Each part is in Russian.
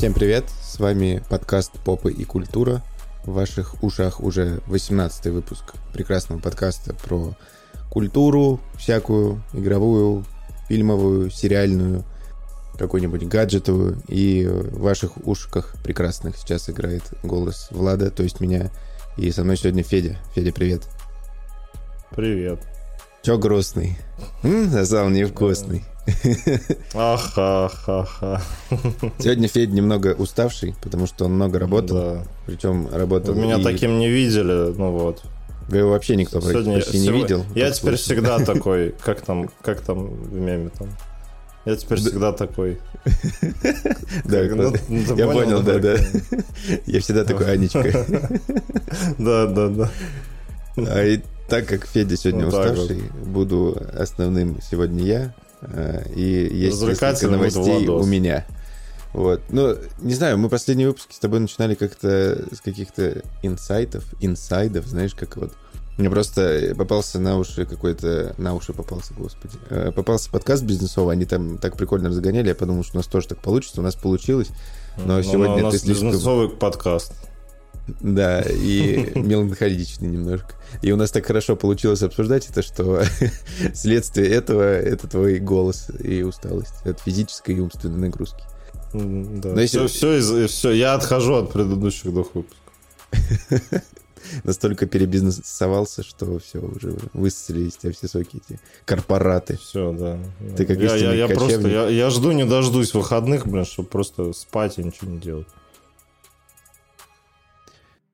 Всем привет, с вами подкаст «Попы и культура». В ваших ушах уже 18 выпуск прекрасного подкаста про культуру всякую, игровую, фильмовую, сериальную, какую-нибудь гаджетовую. И в ваших ушках прекрасных сейчас играет голос Влада, то есть меня. И со мной сегодня Федя. Федя, привет. Привет. Чё грустный? М, Сказал невкусный. Аха-ха-ха. Сегодня Федя немного уставший, потому что он много работал. Да. Причем работал. Вы меня и- таким не видели, ну вот. Вы его вообще никто Сегодня почти не сегодня- видел. Я теперь слышал. всегда такой, как там, как там в меме там. Я теперь всегда такой. Да, ну, Я понял, да, да. Я всегда такой Анечка. Да, да, да. А и так как Федя сегодня уставший, буду основным сегодня я. Э, И есть несколько новостей у меня. Вот. Ну, не знаю, мы последние выпуски с тобой начинали как-то с каких-то инсайтов, инсайдов, знаешь, как вот. Мне просто попался на уши какой-то... На уши попался, господи. Э, Попался подкаст бизнесовый, они там так прикольно разгоняли, я подумал, что у нас тоже так получится, у нас получилось. Но Ну, сегодня у ты нас слишком- бизнесовый подкаст. Да, и меланхоличный немножко. И у нас так хорошо получилось обсуждать это, что следствие этого — это твой голос и усталость от физической и умственной нагрузки. Да. Но если- Все, все, все, я отхожу от предыдущих двух выпусков. Настолько перебизнесовался, что все, уже высосали из тебя все соки эти корпораты. Все, да. Ты как я, я, я просто, я, я жду, не дождусь выходных, блин, чтобы просто спать и ничего не делать.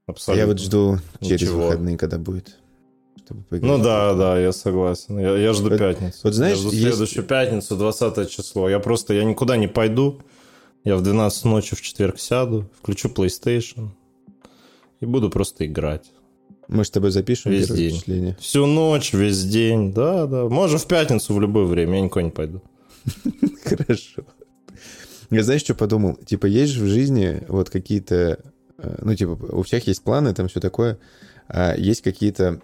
Абсолютно. я вот жду через Ничего. выходные, когда будет. Ну да, да, я согласен. Я, я жду Вот- пятницу. вот знаешь, я жду есть- следующую пятницу, 20 число. Я просто, я никуда не пойду. Я в 12 ночи в четверг сяду, включу PlayStation и буду просто играть. Мы с тобой запишем Весь день. впечатление. Всю ночь, весь день, да, да. Можно в пятницу в любое время, я никуда не пойду. Хорошо. Я знаешь, что подумал? Типа, есть же в жизни вот какие-то... э, Ну, типа, у всех есть планы, там все такое. А есть какие-то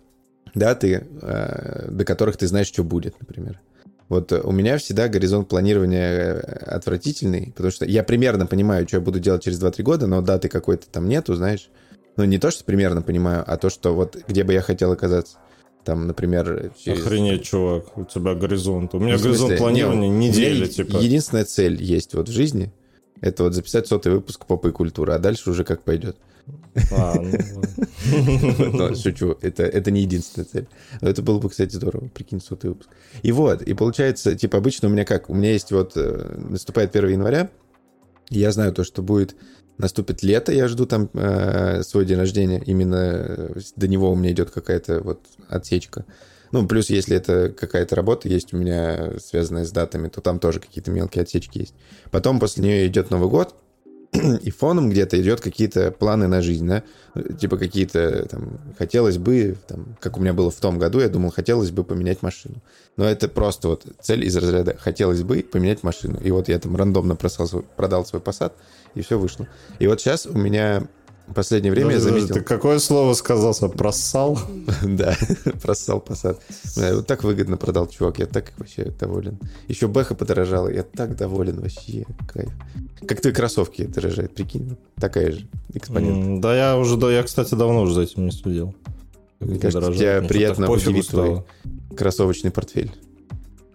даты, э, до которых ты знаешь, что будет, например. Вот у меня всегда горизонт планирования э, отвратительный, потому что я примерно понимаю, что я буду делать через 2-3 года, но даты какой-то там нету, знаешь. Ну, не то, что примерно понимаю, а то, что вот где бы я хотел оказаться. Там, например, через... Охренеть, чувак, у тебя горизонт. У меня Ну, горизонт планирования не, недели, типа. Единственная цель есть вот в жизни, это вот записать сотый выпуск попы и культуры, а дальше уже как пойдет. А, ну, шучу, это, это не единственная цель. Но это было бы, кстати, здорово, прикинь, сотый выпуск. И вот, и получается, типа, обычно у меня как? У меня есть вот, э, наступает 1 января, я знаю то, что будет, наступит лето, я жду там э, свой день рождения, именно э, до него у меня идет какая-то вот отсечка. Ну, плюс, если это какая-то работа есть у меня, связанная с датами, то там тоже какие-то мелкие отсечки есть. Потом после нее идет Новый год, и фоном где-то идет какие-то планы на жизнь, да, типа какие-то там, хотелось бы, там, как у меня было в том году, я думал, хотелось бы поменять машину. Но это просто вот цель из разряда хотелось бы поменять машину. И вот я там рандомно продал свой посад, и все вышло. И вот сейчас у меня в последнее время я Подожди, заметил... Ты какое слово сказал? Просал? Да, просал посад. Вот так выгодно продал, чувак. Я так вообще доволен. Еще Бэха подорожала. Я так доволен вообще. Кайф. Как твои кроссовки дорожают, прикинь. Такая же экспонент. Да я уже, да, я, кстати, давно уже за этим не следил. Мне кажется, дорожает, тебя приятно удивит твой кроссовочный портфель.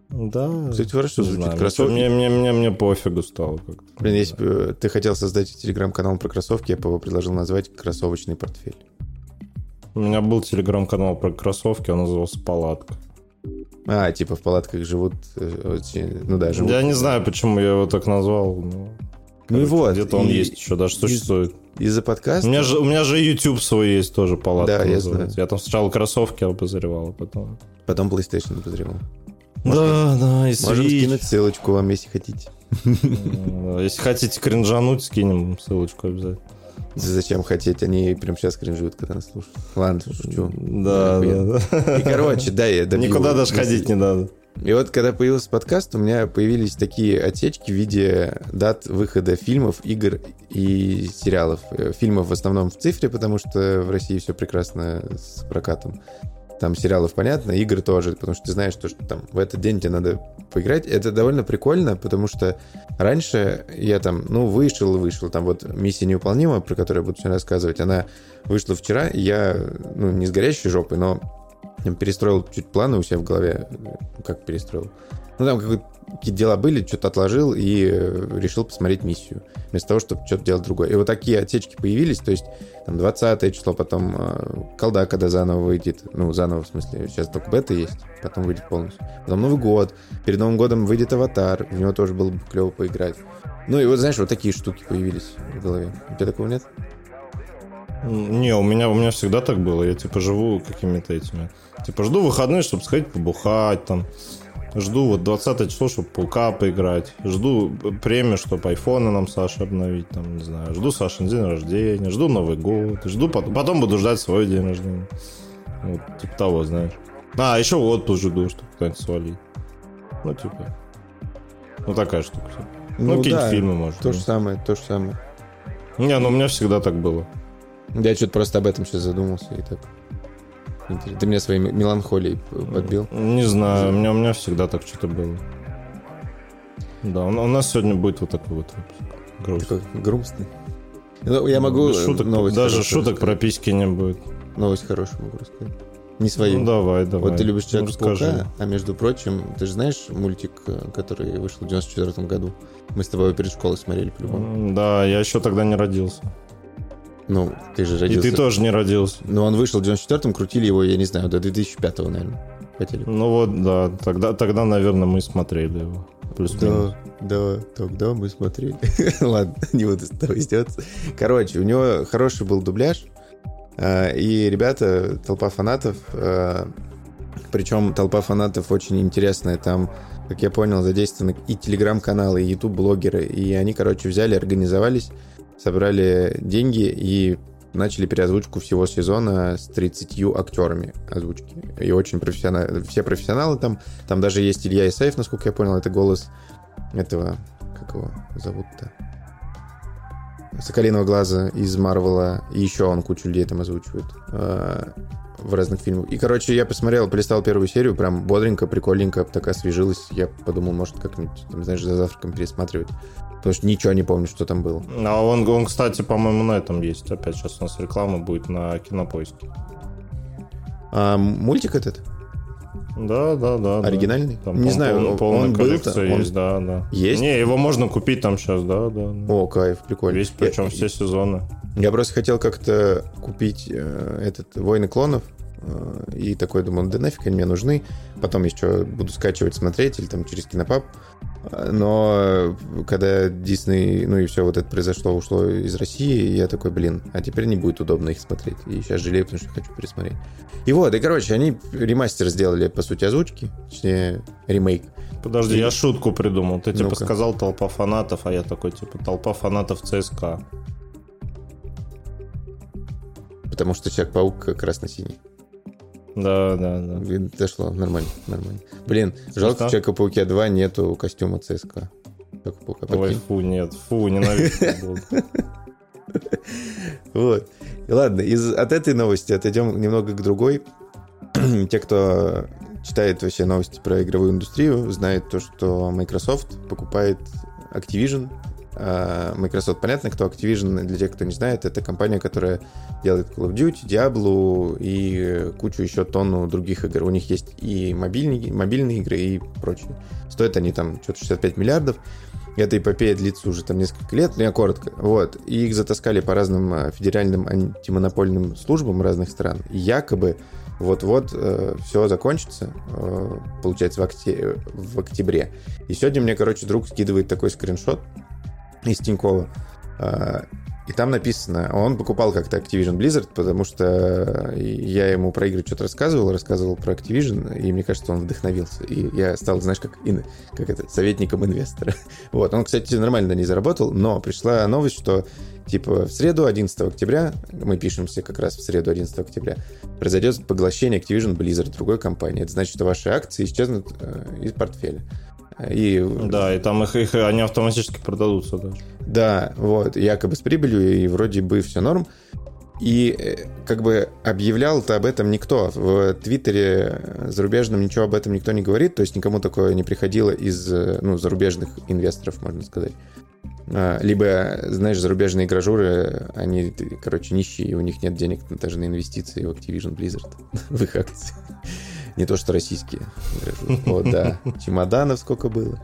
Да. Кстати, хорошо не звучит. знаю, Кроссовки. Мне, мне, мне, мне пофигу стало как-то. Блин, если бы ты хотел создать телеграм-канал про кроссовки, я бы его предложил назвать «Кроссовочный портфель». У меня был телеграм-канал про кроссовки, он назывался «Палатка». А, типа в палатках живут... э, Ну да, живут. Я не знаю, почему я его так назвал. но, Ну и короче, вот. Где-то он и есть еще, даже существует. Из-за У подкаста... меня, же, у меня же YouTube свой есть тоже, «Палатка» Да, я называется. знаю. Я там сначала кроссовки обозревал, а потом... Потом PlayStation подозревал. Да, да, и Можем Switch. скинуть ссылочку вам, если хотите. Если хотите кринжануть, скинем ссылочку обязательно. Зачем хотеть? Они прям сейчас кринжуют, когда нас слушают. Ладно, шучу. Да, да, да. И, короче, да, я добью Никуда даже ходить не надо. И вот, когда появился подкаст, у меня появились такие отсечки в виде дат выхода фильмов, игр и сериалов. Э, Фильмов в основном в цифре, потому что в России все прекрасно с прокатом. Там сериалов понятно, игры тоже, потому что ты знаешь, то, что там в этот день тебе надо поиграть. Это довольно прикольно, потому что раньше я там, ну, вышел и вышел. Там вот «Миссия невыполнима», про которую я буду сегодня рассказывать, она вышла вчера, и я, ну, не с горящей жопой, но перестроил чуть планы у себя в голове. Как перестроил? Ну, там какие-то дела были, что-то отложил и э, решил посмотреть миссию. Вместо того, чтобы что-то делать другое. И вот такие отсечки появились, то есть там 20 число, потом э, колда, когда заново выйдет. Ну, заново, в смысле, сейчас только бета есть, потом выйдет полностью. Потом Новый год. Перед Новым годом выйдет Аватар. В него тоже было бы клево поиграть. Ну и вот, знаешь, вот такие штуки появились в голове. У тебя такого нет? Не, у меня, у меня всегда так было. Я типа живу какими-то этими. Типа жду выходные, чтобы сходить побухать там Жду вот 20 число, чтобы паука поиграть. Жду премию, чтобы айфоны нам Саша обновить. Там, не знаю. Жду Сашин день рождения. Жду Новый год. Жду, потом, потом буду ждать свой день рождения. Вот, типа того, знаешь. А, еще отпуск жду, чтобы кто-нибудь свалить. Ну, типа. Ну, такая штука. Ну, ну какие-то да, фильмы, может. То же самое, то же самое. Не, ну у меня всегда так было. Я что-то просто об этом сейчас задумался и так. Ты меня своей меланхолией подбил? Не знаю, у меня, у меня всегда так что-то было. Да, у, нас сегодня будет вот такой вот выпуск. Грустный. Такой грустный. Ну, я могу... Шуток, новость даже шуток про письки не будет. Новость хорошую могу рассказать. Не свою. Ну, давай, давай. Вот ты любишь Человека-паука, а между прочим, ты же знаешь мультик, э, который вышел в 94 году? Мы с тобой перед школой смотрели по-любому. Да, я еще тогда не родился. Ну, ты же родился. И ты тоже не родился. Ну, он вышел в 94-м, крутили его, я не знаю, до 2005-го, наверное. Хотели. Ну вот, да, тогда, тогда, наверное, мы смотрели его. Плюс да, да, тогда мы смотрели. Ладно, не буду с тобой издеваться. Короче, у него хороший был дубляж, а, и ребята, толпа фанатов, а, причем толпа фанатов очень интересная, там, как я понял, задействованы и телеграм-каналы, и ютуб-блогеры, и они, короче, взяли, организовались, собрали деньги и начали переозвучку всего сезона с 30 актерами озвучки. И очень профессионально. Все профессионалы там. Там даже есть Илья Исаев, насколько я понял, это голос этого... Как его зовут-то? Соколиного глаза из Марвела. И еще он кучу людей там озвучивает э, в разных фильмах. И, короче, я посмотрел, полистал первую серию, прям бодренько, прикольненько, так освежилась. Я подумал, может, как-нибудь, там, знаешь, за завтраком пересматривать. Потому что ничего не помню, что там было. А он, он, кстати, по-моему, на этом есть. Опять сейчас у нас реклама будет на кинопоиске. А, мультик этот? Да, да, да. Оригинальный? Там, не знаю, пол, полная он коллекция был есть, да, да. Есть? Не, его можно купить там сейчас, да, да. О, кайф, прикольно. Весь, причем я, все сезоны. Я просто хотел как-то купить э, этот «Войны клонов», э, и такой думал, да нафиг они мне нужны. Потом еще буду скачивать, смотреть, или там через кинопаб. Но когда Дисней, ну и все вот это произошло, ушло из России, я такой, блин, а теперь не будет удобно их смотреть. И сейчас жалею, потому что хочу пересмотреть. И вот, и короче, они ремастер сделали, по сути, озвучки, точнее, ремейк. Подожди, и... я шутку придумал. Ты типа сказал толпа фанатов, а я такой, типа, толпа фанатов ЦСКА. Потому что Человек-паук красно-синий. Да, да, да. Дошло, нормально, нормально. Блин, жалко, в Человека-пауке 2 нету костюма ЦСКА. Ой, фу, нет, фу, ненавижу Вот. Ладно, из, от этой новости отойдем немного к другой. Те, кто читает вообще новости про игровую индустрию, знают то, что Microsoft покупает Activision, Microsoft, понятно, кто Activision, для тех, кто не знает, это компания, которая делает Call of Duty, Diablo и кучу еще тонну других игр. У них есть и мобильные, мобильные игры, и прочее. Стоят они там что-то 65 миллиардов. Эта эпопея длится уже там несколько лет, но я коротко. Вот. И их затаскали по разным а, федеральным антимонопольным службам разных стран. И якобы вот-вот э, все закончится, э, получается, в, окте- в октябре. И сегодня мне, короче, друг скидывает такой скриншот, из Тинькова. А, и там написано, он покупал как-то Activision Blizzard, потому что я ему про игры что-то рассказывал, рассказывал про Activision, и мне кажется, он вдохновился. И я стал, знаешь, как, как это, советником инвестора. Вот, он, кстати, нормально не заработал, но пришла новость, что типа в среду 11 октября, мы пишемся как раз в среду 11 октября, произойдет поглощение Activision Blizzard другой компании. Это значит, что ваши акции исчезнут э, из портфеля. И... Да, и там их, их они автоматически продадутся даже. Да, вот, якобы с прибылью, и вроде бы все норм. и э, как бы объявлял-то об этом никто. В Твиттере зарубежном ничего об этом никто не говорит, то есть никому такое не приходило из ну, зарубежных инвесторов, можно сказать. А, либо, знаешь, зарубежные гражуры, они, короче, нищие, у них нет денег даже на инвестиции в Activision Blizzard, в их акции. Не то, что российские. Вот, да. Чемоданов сколько было.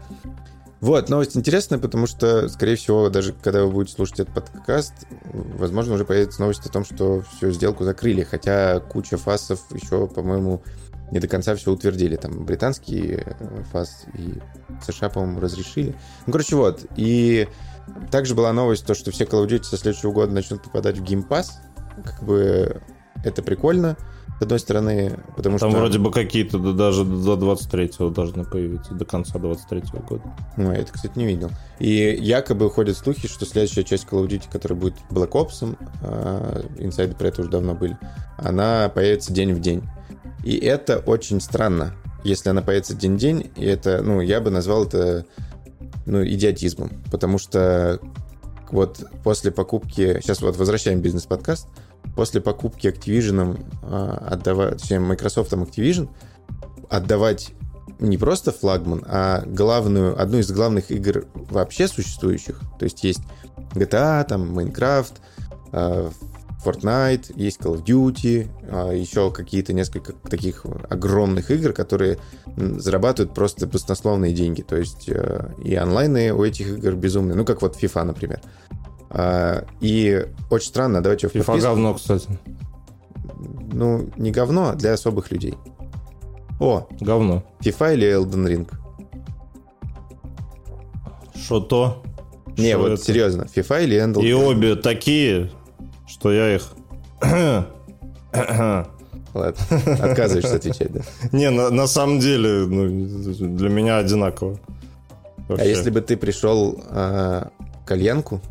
Вот, новость интересная, потому что, скорее всего, даже когда вы будете слушать этот подкаст, возможно, уже появится новость о том, что всю сделку закрыли, хотя куча фасов еще, по-моему, не до конца все утвердили. Там британский э, фас и США, по-моему, разрешили. Ну, короче, вот. И также была новость, то, что все Call of Duty со следующего года начнут попадать в Game Pass. Как бы это прикольно, одной стороны, потому Там что... вроде бы какие-то даже до 23-го должны появиться, до конца 23-го года. Ну, я это, кстати, не видел. И якобы ходят слухи, что следующая часть Call of Duty, которая будет Black Ops, а, инсайды про это уже давно были, она появится день в день. И это очень странно, если она появится день-день, и это, ну, я бы назвал это ну, идиотизмом, потому что вот после покупки, сейчас вот возвращаем бизнес-подкаст, после покупки Activision а, отдавать, точнее, Microsoft Activision отдавать не просто флагман, а главную, одну из главных игр вообще существующих. То есть есть GTA, там Minecraft, а, Fortnite, есть Call of Duty, а, еще какие-то несколько таких огромных игр, которые зарабатывают просто баснословные деньги. То есть э, и онлайны у этих игр безумные. Ну, как вот FIFA, например. А, и очень странно, давайте в FIFA говно, кстати. Ну, не говно, а для особых людей. О! Говно. FIFA или Elden Ring? Что то? Не, Шо вот это? серьезно, FIFA или Elden Ring? И обе такие, что я их... Ладно, отказываешься отвечать, да? Не, на, на самом деле, ну, для меня одинаково. Вообще. А если бы ты пришел э, кальянку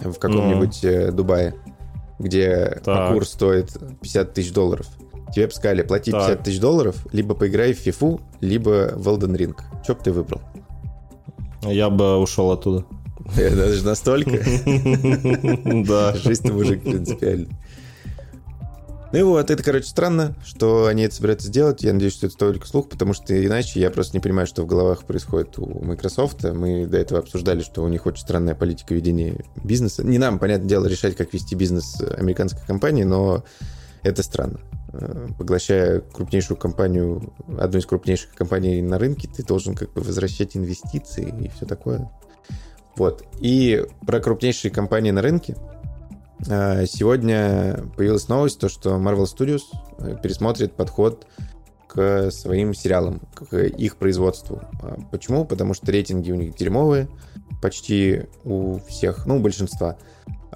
в каком-нибудь mm. Дубае, где так. курс стоит 50 тысяч долларов, тебе бы сказали, плати так. 50 тысяч долларов, либо поиграй в FIFA, либо в Elden Ring. Что бы ты выбрал? Я бы ушел оттуда. Даже настолько? Да. Жизнь мужик принципиальный. Ну и вот, это, короче, странно, что они это собираются сделать. Я надеюсь, что это только слух, потому что иначе я просто не понимаю, что в головах происходит у Microsoft. Мы до этого обсуждали, что у них очень странная политика ведения бизнеса. Не нам, понятное дело, решать, как вести бизнес американской компании, но это странно. Э, поглощая крупнейшую компанию, одну из крупнейших компаний на рынке, ты должен как бы возвращать инвестиции и все такое. Вот. И про крупнейшие компании на рынке сегодня появилась новость, то, что Marvel Studios э, пересмотрит подход к своим сериалам, к их производству. А, почему? Потому что рейтинги у них дерьмовые, почти у всех, ну, у большинства.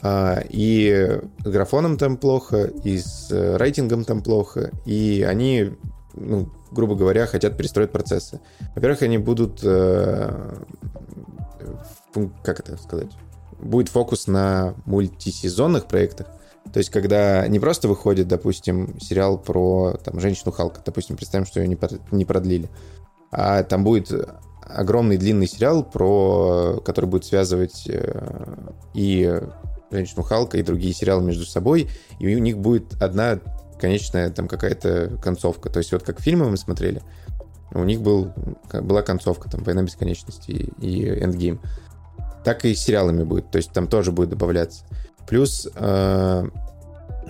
А, и с графоном там плохо, и с э, рейтингом там плохо, и они, ну, грубо говоря, хотят перестроить процессы. Во-первых, они будут, э, как это сказать, будет фокус на мультисезонных проектах. То есть, когда не просто выходит, допустим, сериал про там, женщину Халка, допустим, представим, что ее не, продлили, а там будет огромный длинный сериал, про, который будет связывать э, и женщину Халка, и другие сериалы между собой, и у них будет одна конечная там какая-то концовка. То есть, вот как фильмы мы смотрели, у них был, была концовка, там, «Война бесконечности» и «Эндгейм» так и с сериалами будет. То есть там тоже будет добавляться. Плюс э,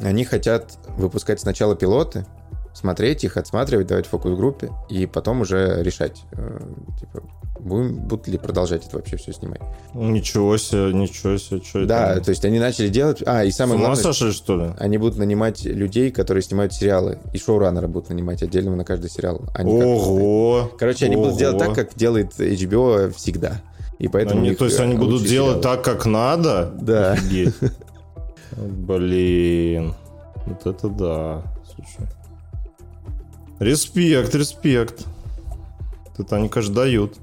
они хотят выпускать сначала пилоты, смотреть их, отсматривать, давать фокус-группе, и потом уже решать, э, типа, будем, будут ли продолжать это вообще все снимать. Ничего себе, ничего себе, что Да, это? то есть они начали делать... А, и самое главное... Сошли, что ли? Они будут нанимать людей, которые снимают сериалы, и шоураннера будут нанимать отдельного на каждый сериал. Они Ого! Как... Короче, они Ого. будут делать так, как делает HBO всегда. И поэтому они, то есть они будут делать сериалы. так, как надо? Да. Блин. Вот это да. Слушай. Респект, респект. Это они, конечно, дают.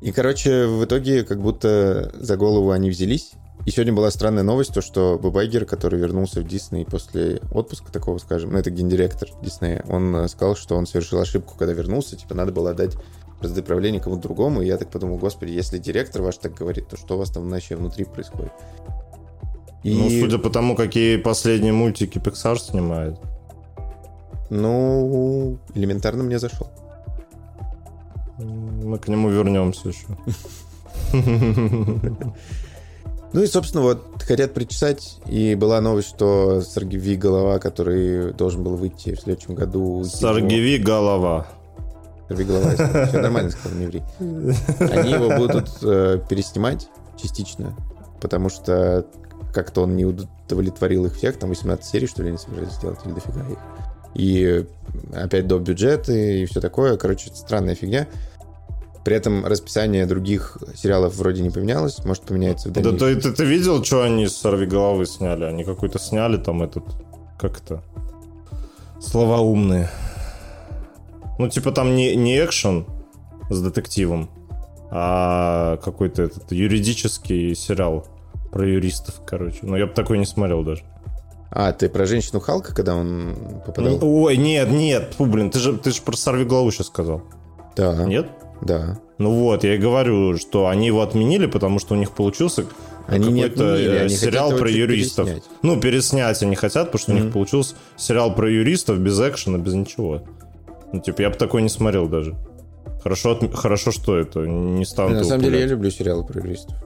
И, короче, в итоге как будто за голову они взялись. И сегодня была странная новость, то, что Бабайгер, который вернулся в Дисней после отпуска такого, скажем, ну, это гендиректор Диснея, он сказал, что он совершил ошибку, когда вернулся, типа, надо было отдать разды правления кому-то другому, и я так подумал, господи, если директор ваш так говорит, то что у вас там вообще внутри происходит? И, Ну, судя по тому, какие последние мультики Pixar снимает. ну, элементарно мне зашел. Мы к нему вернемся еще. Ну и, собственно, вот хотят причесать, и была новость, что Сергей Голова, который должен был выйти в следующем году... Саргиви голова. Сорви голова, все нормально сказал, не ври. Они его будут э, переснимать частично, потому что как-то он не удовлетворил их всех, там 18 серий, что ли, они собирались сделать, или дофига их. И опять до бюджета и все такое. Короче, странная фигня. При этом расписание других сериалов вроде не поменялось, может поменяется в Да дальнейшем. ты, ты, ты видел, что они с Сорви головы сняли? Они какой-то сняли там этот... Как это? Слова умные. Ну, типа там не, не экшен с детективом, а какой-то этот юридический сериал про юристов, короче. Но я бы такой не смотрел даже. А, ты про женщину Халка, когда он попадал? Ой, нет, нет, фу, блин, ты же, ты же про Сорви голову сейчас сказал. да, Нет? да. Ну вот, я и говорю, что они его отменили, потому что у них получился Они какой-то отменили, э, они сериал про юристов. переснять. Ну, переснять они хотят, потому что у Мгм. них получился сериал про юристов без экшена, без ничего. Ну, типа, я бы такой не смотрел даже. Хорошо, отм- хорошо что это не станут На самом деле я люблю сериалы про юристов.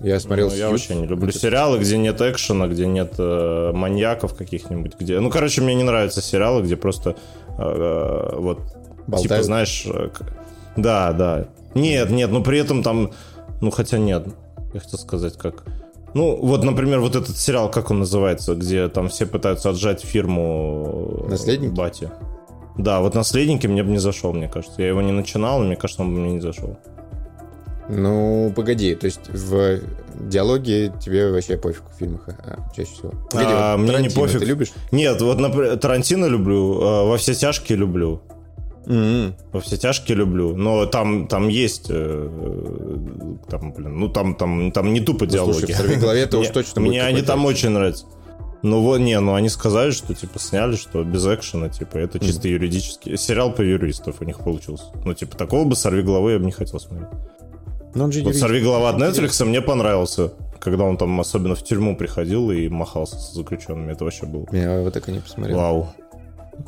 Я смотрел Ну, я вообще не люблю сериалы, где нет экшена, где нет э, маньяков каких-нибудь, где... Ну, короче, мне не нравятся сериалы, где просто э, э, вот типа, Болтают. знаешь... э, Да, да. Нет, нет, но при этом там... Ну, хотя нет. Я хотел сказать, как... Ну, вот, например, вот этот сериал, как он называется, где там все пытаются отжать фирму... э, «Наследники»? Бати. Да, вот «Наследники» мне бы не зашел, мне кажется. Я его не начинал, но мне кажется, он бы мне не зашел. Ну, погоди, то есть в диалоге тебе вообще пофиг в фильмах, а, чаще всего. Погоди, А, вот мне не Тарантино пофиг. Ты любишь? Нет, вот, например, Тарантино люблю, э, «Во все тяжкие» люблю. М-м. Во все тяжкие люблю, но там, там есть, э, там, блин, ну там, там, там не тупо Ну, диалоги. слушай, в «Сорвиголове»-то уж Мне- точно Мне они там очень нравятся. Ну вот, не, ну они сказали, что типа сняли, что без экшена, типа, это чисто юридический. Сериал по юристов у них получился. Ну, типа, такого бы сорви головы я бы не хотел смотреть. Ну, он же Вот сорви голова от Netflix мне понравился. Когда он там особенно в тюрьму приходил и махался с заключенными. Это вообще было. Я вот так и не посмотрел. Вау.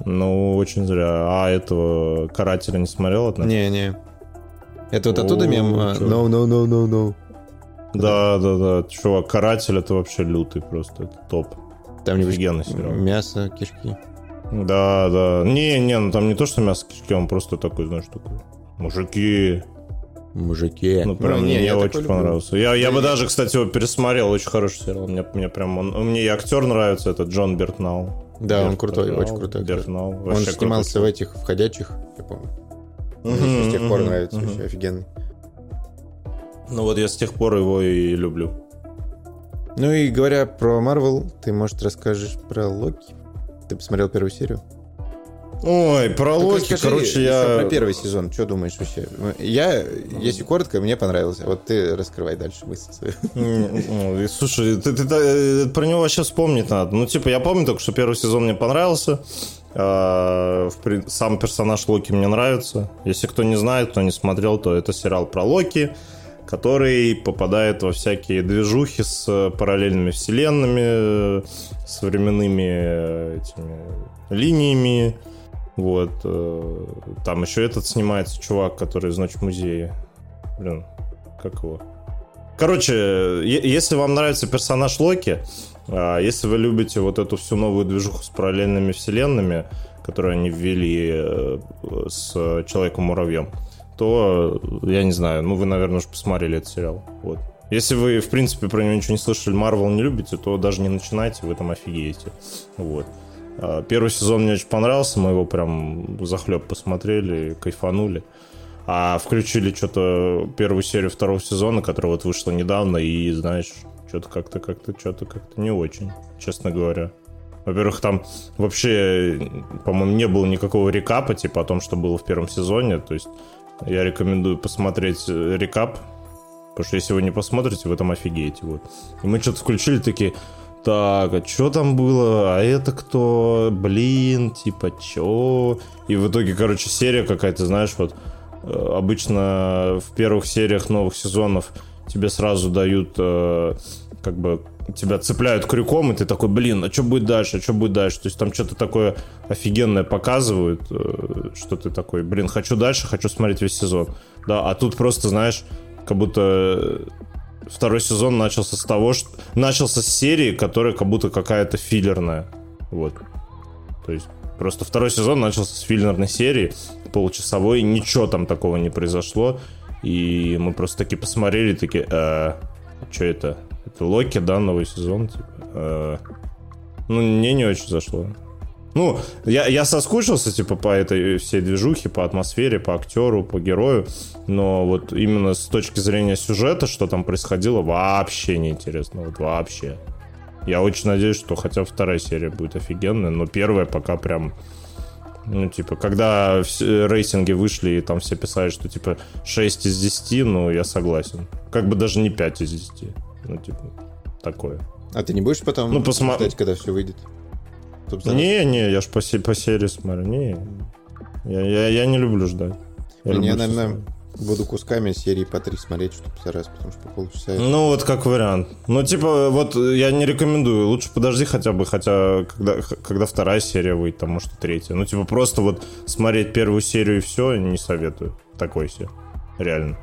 Ну, очень зря. А этого карателя не смотрел от? Не-не. Это вот оттуда мем а? No, no, no, no, no. Да, да, да. Чувак, каратель это вообще лютый просто. Это топ. Там Офигенный сериал. мясо, кишки. Да, да. Не, не, ну там не то, что мясо кишки, он просто такой, знаешь, такой. Мужики. Мужики. Ну, прям не, мне я очень люблю. понравился. Я, я Да бы даже, кстати, его пересмотрел. Очень хороший сериал. Мне, мне прям он, мне и актер нравится, это Джон Бертнау. Да, он Берт- крутой, Бертнау, очень крутой актер. Бертнау. Он снимался в крутой этих входящих, я помню. еще с тех пор нравится, офигенный. Ну вот я с тех пор его и люблю. Ну и говоря про Марвел, ты, может, расскажешь про Локи? Ты посмотрел первую серию? Ой, про Только Локи, скажи короче, я... про первый сезон, что думаешь вообще? Я, если коротко, мне понравился. Вот ты раскрывай дальше мысль свою. Слушай, ты, ты- ты- про него вообще вспомнить надо. Ну, типа, я помню только, что первый сезон мне понравился. А, Сам персонаж Локи мне нравится. Если кто не знает, кто не смотрел, то это сериал про Локи, который попадает во всякие движухи с э, параллельными вселенными, э, с временными э, этими линиями. Вот. Там еще этот снимается чувак, который из Ночь музея. Блин, как его? Короче, если вам нравится персонаж Локи, а, если вы любите вот эту всю новую движуху с параллельными вселенными, которую они ввели с Человеком-муравьем, то, я не знаю, ну, вы, наверное, уже посмотрели этот сериал. Вот. Если вы, в принципе, про него ничего не слышали, Марвел не любите, то даже не начинайте, вы там офигеете. Вот. А, Первый сезон мне очень понравился, мы его прям захлеб посмотрели, кайфанули. А включили что-то первую серию второго сезона, которая вот вышла недавно, и, знаешь, что-то как-то, как-то, что-то как-то не очень, честно говоря. Во-первых, там вообще, по-моему, не было никакого рекапа, типа, о том, что было в первом сезоне. То есть я рекомендую посмотреть э, рекап, потому что если вы не посмотрите, вы там офигеете. Вот. И мы что-то включили, такие, так, а что там было? А это кто? Блин, типа, чё? И в итоге, короче, серия какая-то, знаешь, вот э, обычно в первых сериях новых сезонов тебе сразу дают э, как бы тебя цепляют крюком, и ты такой, блин, а что будет дальше, а что будет дальше? То есть там что-то такое офигенное показывают, э, что ты такой, блин, хочу дальше, хочу смотреть весь сезон. Да, а тут просто, знаешь, как будто второй сезон начался с того, что... Начался с серии, которая как будто какая-то филлерная. Вот. То есть просто второй сезон начался с филлерной серии, получасовой, ничего там такого не произошло. И мы просто таки посмотрели, такие, э, «А, что это? Это Локи, да, новый сезон? Типа, э, ну, мне не очень зашло. Ну, я, я соскучился, типа, по этой всей движухе, по атмосфере, по актеру, по герою, но вот именно с точки зрения сюжета, что там происходило, вообще неинтересно, вот вообще. Я очень надеюсь, что хотя вторая серия будет офигенная, но первая пока прям... Ну, типа, когда все рейтинги вышли, и там все писали, что, типа, 6 из 10, ну, я согласен. Как бы даже не 5 из 10. Ну, типа, такое. А ты не будешь потом ну, посма... ждать, когда все выйдет? Не, не, я ж по, по серии смотрю. Не, я, я, я не люблю ждать. Я, люблю я наверное, буду кусками серии по три смотреть, чтобы за раз, потому что по полчаса... Ну, вот как вариант. Ну, типа, вот я не рекомендую. Лучше подожди хотя бы, хотя когда, когда вторая серия выйдет, там, может, и третья. Ну, типа, просто вот смотреть первую серию и все, не советую. Такой себе. Реально.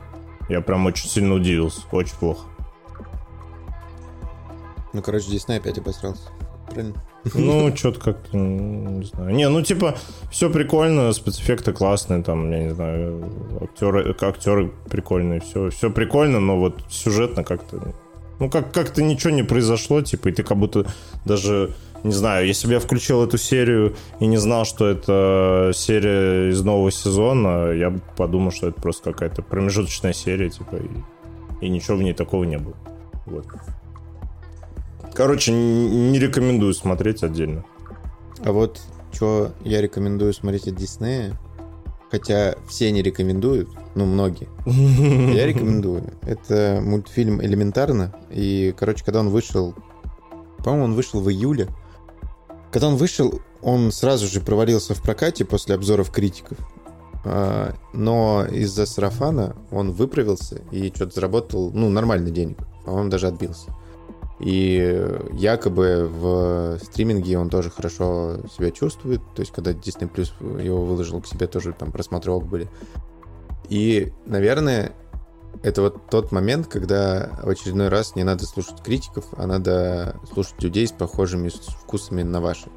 Я прям очень сильно удивился. Очень плохо. Ну, короче, Дисней опять обосрался. Правильно? Ну, что-то как-то, не знаю. Не, ну, типа, все прикольно, спецэффекты классные, там, я не знаю, актеры, актеры прикольные, все, все прикольно, но вот сюжетно как-то, ну, как, как-то ничего не произошло, типа, и ты как будто даже, не знаю, если бы я включил эту серию и не знал, что это серия из нового сезона, я бы подумал, что это просто какая-то промежуточная серия, типа, и, и ничего в ней такого не было. Вот. Короче, не рекомендую смотреть отдельно. А вот что я рекомендую смотреть от Диснея, хотя все не рекомендуют, ну, многие. Я рекомендую. Это мультфильм «Элементарно». И, короче, когда он вышел... По-моему, он вышел в июле. Когда он вышел, он сразу же провалился в прокате после обзоров критиков. А, но из-за сарафана он выправился и что-то заработал, ну, нормальный денег. По-моему, даже отбился. И якобы в стриминге он тоже хорошо себя чувствует. То есть, когда Disney Plus его выложил к себе, тоже там просмотровок были. И, наверное, это вот тот момент, когда в очередной раз не надо слушать критиков, а надо слушать людей с похожими вкусами на ваши.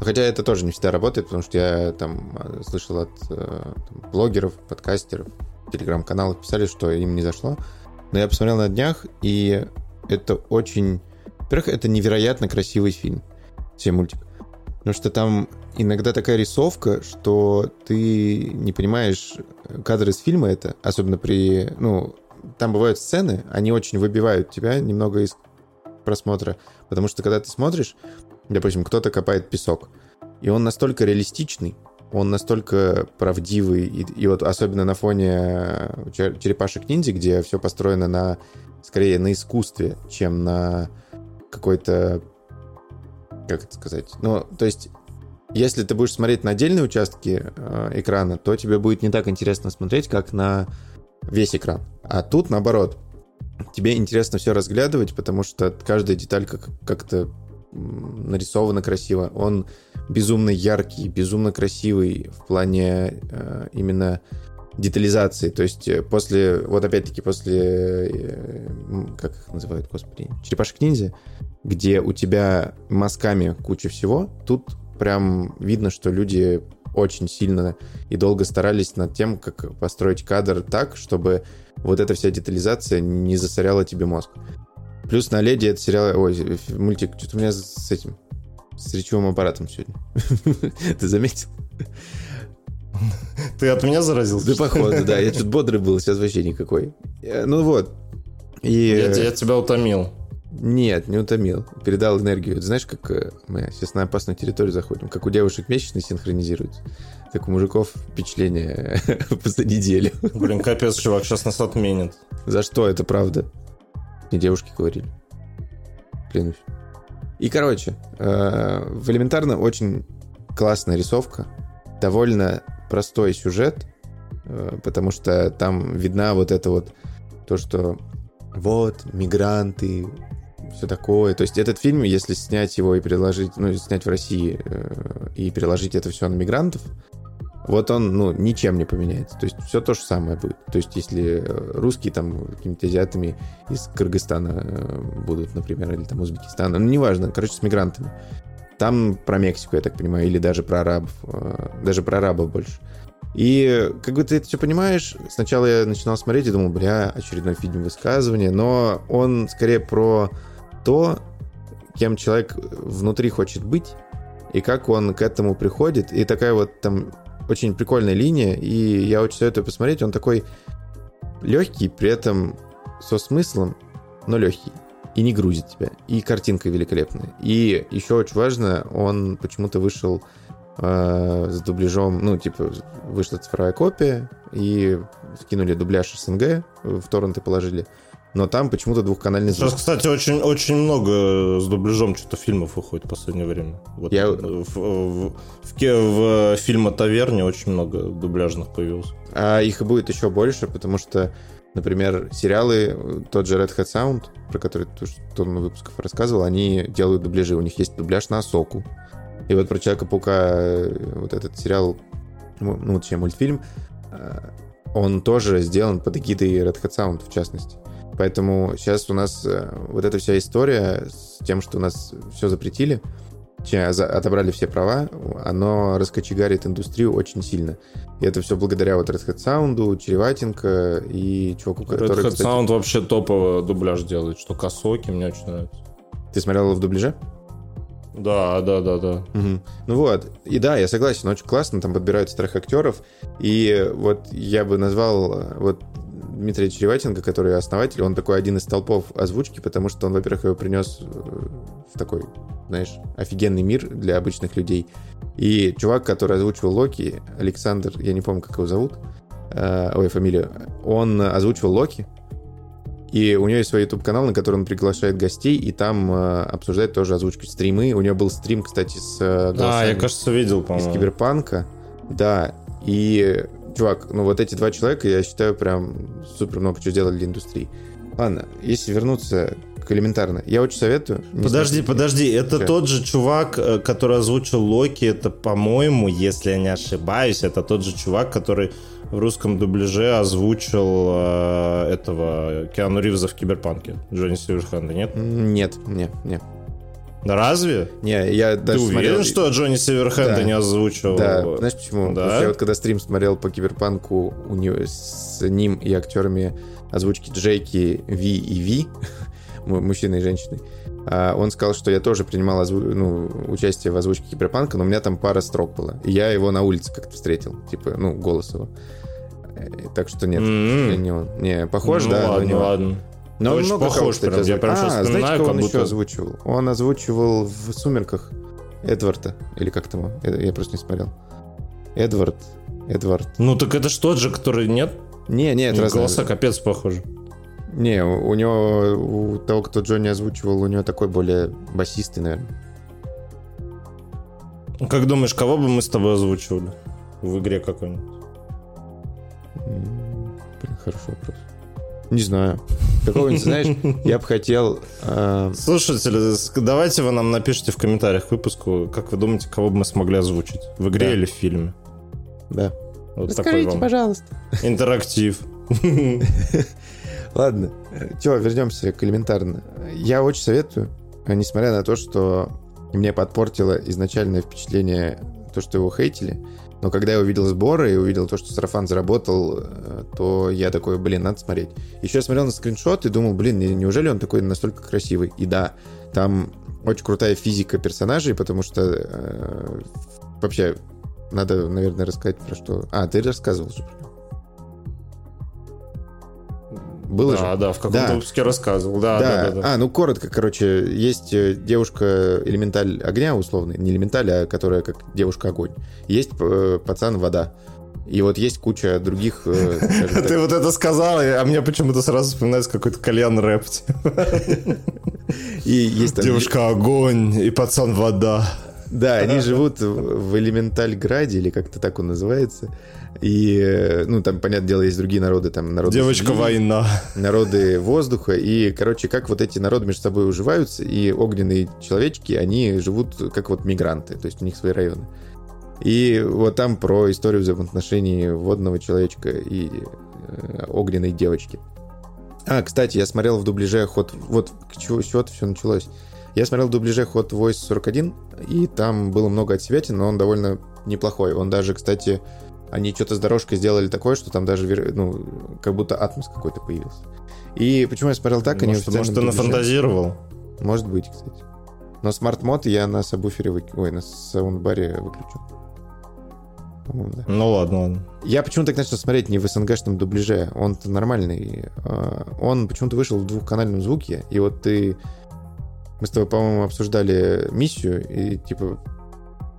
Хотя это тоже не всегда работает, потому что я там слышал от э, там, блогеров, подкастеров, телеграм-каналов писали, что им не зашло. Но я посмотрел на днях, и это очень... Во-первых, это невероятно красивый фильм, все мультик. Потому что там иногда такая рисовка, что ты не понимаешь кадры из фильма это, особенно при... Ну, там бывают сцены, они очень выбивают тебя немного из просмотра. Потому что когда ты смотришь, допустим, кто-то копает песок, и он настолько реалистичный, он настолько правдивый, и, и вот особенно на фоне черепашек ниндзя, где все построено на скорее на искусстве, чем на какой-то, как это сказать, ну, то есть если ты будешь смотреть на отдельные участки э, экрана, то тебе будет не так интересно смотреть, как на весь экран. А тут наоборот, тебе интересно все разглядывать, потому что каждая деталь как- как-то нарисована красиво. Он безумно яркий, безумно красивый в плане э, именно детализации. То есть э, после, вот опять-таки после, э, как их называют, господи, черепашек ниндзя, где у тебя мазками куча всего, тут прям видно, что люди очень сильно и долго старались над тем, как построить кадр так, чтобы вот эта вся детализация не засоряла тебе мозг. Плюс на леди это сериал, ой, мультик, что-то у меня с этим, с речевым аппаратом сегодня. Ты заметил? Ты от меня заразился? Да, походу, да. Я чуть бодрый был, сейчас вообще никакой. Э, ну вот. И... Я, я тебя утомил. Нет, не утомил. Передал энергию. знаешь, как э, мы сейчас на опасную территорию заходим, как у девушек месячные синхронизируются, так у мужиков впечатление за неделю. Блин, капец, чувак, сейчас нас отменят. За что? Это правда. Не девушки говорили. Клянусь. И, короче, э, в элементарно очень классная рисовка, довольно простой сюжет, э, потому что там видна вот это вот то, что вот мигранты все такое. То есть этот фильм, если снять его и переложить, ну, снять в России э, и переложить это все на мигрантов, вот он, ну, ничем не поменяется. То есть все то же самое будет. То есть если э, русские там какими-то азиатами из Кыргызстана будут, например, или там Узбекистана, ну, неважно, короче, с мигрантами. Там про Мексику, я так понимаю, или даже про арабов. Э, даже про арабов больше. И как бы ты это все понимаешь, сначала я начинал смотреть и думал, бля, очередной фильм высказывания, но он скорее про то, кем человек внутри хочет быть, и как он к этому приходит. И такая вот там очень прикольная линия, и я очень советую посмотреть. Он такой легкий, при этом со смыслом, но легкий. И не грузит тебя. И картинка великолепная. И еще очень важно, он почему-то вышел э, с дубляжом, ну, типа, вышла цифровая копия, и скинули дубляж СНГ, в торренты положили но там почему-то двухканальный звук. Сейчас, кстати, очень, очень много с дубляжом что-то фильмов выходит в последнее время. Вот Я... в, в, в, в, в фильме «Таверне» очень много дубляжных появилось. А их будет еще больше, потому что, например, сериалы, тот же Red Hat Sound, про который тонну выпусков рассказывал, они делают дубляжи. У них есть дубляж на Соку. И вот про Человека-паука, э, вот этот сериал, ну, точнее, мультфильм, э, он тоже сделан под эгидой Red Hat Sound, в частности. Поэтому сейчас у нас э, вот эта вся история с тем, что у нас все запретили, отобрали все права, оно раскочегарит индустрию очень сильно. И это все благодаря вот Red Hat Sound, Череватенко и чуваку, который... Red Hat кстати... Sound вообще топовый дубляж делает, что Косоки мне очень нравится. Ты смотрел его в дубляже? Да, да, да, да. Угу. Ну вот, и да, я согласен, очень классно, там подбирают старых актеров, и вот я бы назвал э, вот Дмитрия Череватенко, который основатель, он такой один из толпов озвучки, потому что он, во-первых, его принес э, в такой, знаешь, офигенный мир для обычных людей. И чувак, который озвучивал Локи, Александр, я не помню, как его зовут, э, ой, фамилию, он озвучивал Локи, и у него есть свой YouTube-канал, на который он приглашает гостей, и там э, обсуждает тоже озвучку стримы. У него был стрим, кстати, с э, А, я, кажется, видел, по-моему. Из Киберпанка. Да, и чувак, ну вот эти два человека, я считаю, прям супер много чего сделали для индустрии. Ладно, если вернуться к элементарно, я очень советую. Подожди, смотрите. подожди, это Че? тот же чувак, э, который озвучил Локи, это, по-моему, если я не ошибаюсь, это тот же чувак, который в русском дубляже озвучил э, этого Киану Ривза в Киберпанке, Джонни Сильверханда, нет? Нет, нет, нет. Разве? Не, я даже Ты уверен, смотрел... что Джонни Северхенда да. не озвучил? Да, знаешь почему? Да? Потому что я вот когда стрим смотрел по Киберпанку у него, с ним и актерами озвучки Джейки, Ви и Ви, мужчины и женщины, а, он сказал, что я тоже принимал озву... ну, участие в озвучке Киберпанка, но у меня там пара строк было. И я его на улице как-то встретил, типа, ну, голос его. Э, так что нет, mm-hmm. не он. Не, похож, ну, да, ладно, не ладно. Но он много похож кого, прям. Я прям а, знаете, кого он будто... еще озвучивал? Он озвучивал в «Сумерках» Эдварда. Или как там? Я просто не смотрел. Эдвард. Эдвард. Ну так это что же, который нет? Не, не, это разные. Голоса капец похожи. Не, у него, у того, кто Джонни озвучивал, у него такой более басистый, наверное. Как думаешь, кого бы мы с тобой озвучивали в игре какой-нибудь? Блин, хороший вопрос. Не знаю. Какого-нибудь, знаешь, я бы хотел... Э... Слушатели, давайте вы нам напишите в комментариях к выпуску, как вы думаете, кого бы мы смогли озвучить? В игре да. или в фильме? Да. Вот Расскажите, вам пожалуйста. Интерактив. Ладно, Че, вернемся к элементарно. Я очень советую, несмотря на то, что мне подпортило изначальное впечатление то, что его хейтили, но когда я увидел сборы и увидел то, что сарафан заработал, э, то я такой, блин, надо смотреть. Еще я смотрел на скриншот и думал, блин, неужели он такой настолько красивый? И да, там очень крутая физика персонажей, потому что э, вообще надо, наверное, рассказать про что... А, ты рассказывал же про было да, же? Да, в каком-то да. выпуске рассказывал. Да, да. да, да, да. А, ну коротко, короче, есть э, девушка элементаль огня, условный, не элементаль, а которая как девушка огонь. Есть э, пацан вода. И вот есть куча других... Э, Ты вот это сказал, а мне почему-то сразу вспоминается какой-то кальян рэп. И есть Девушка огонь и пацан вода. Да, они живут в Элементальграде, или как-то так он называется. И, э, ну, там, понятное дело, есть другие народы, там, народы... Девочка земли, война. Народы воздуха. И, короче, как вот эти народы между собой уживаются, и огненные человечки, они живут как вот мигранты, то есть у них свои районы. И вот там про историю взаимоотношений водного человечка и э, огненной девочки. А, кстати, я смотрел в дубляже Hot... Вот с чего, с чего все началось. Я смотрел в дубляже Hot Voice 41, и там было много от себя, но он довольно неплохой. Он даже, кстати, они что-то с дорожкой сделали такое, что там даже, ну, как будто Atmos какой-то появился. И почему я смотрел так, они Может, официально может, ты дубляже. нафантазировал? Может быть, кстати. Но smart mode я на сабвуфере, вы... ой, на саундбаре выключу. Да. Ну ладно, ладно. Я почему-то так начал смотреть не в СНГшном дубляже. Он-то нормальный. А, Он почему-то вышел в двухканальном звуке. И вот ты... Мы с тобой, по-моему, обсуждали миссию. И типа...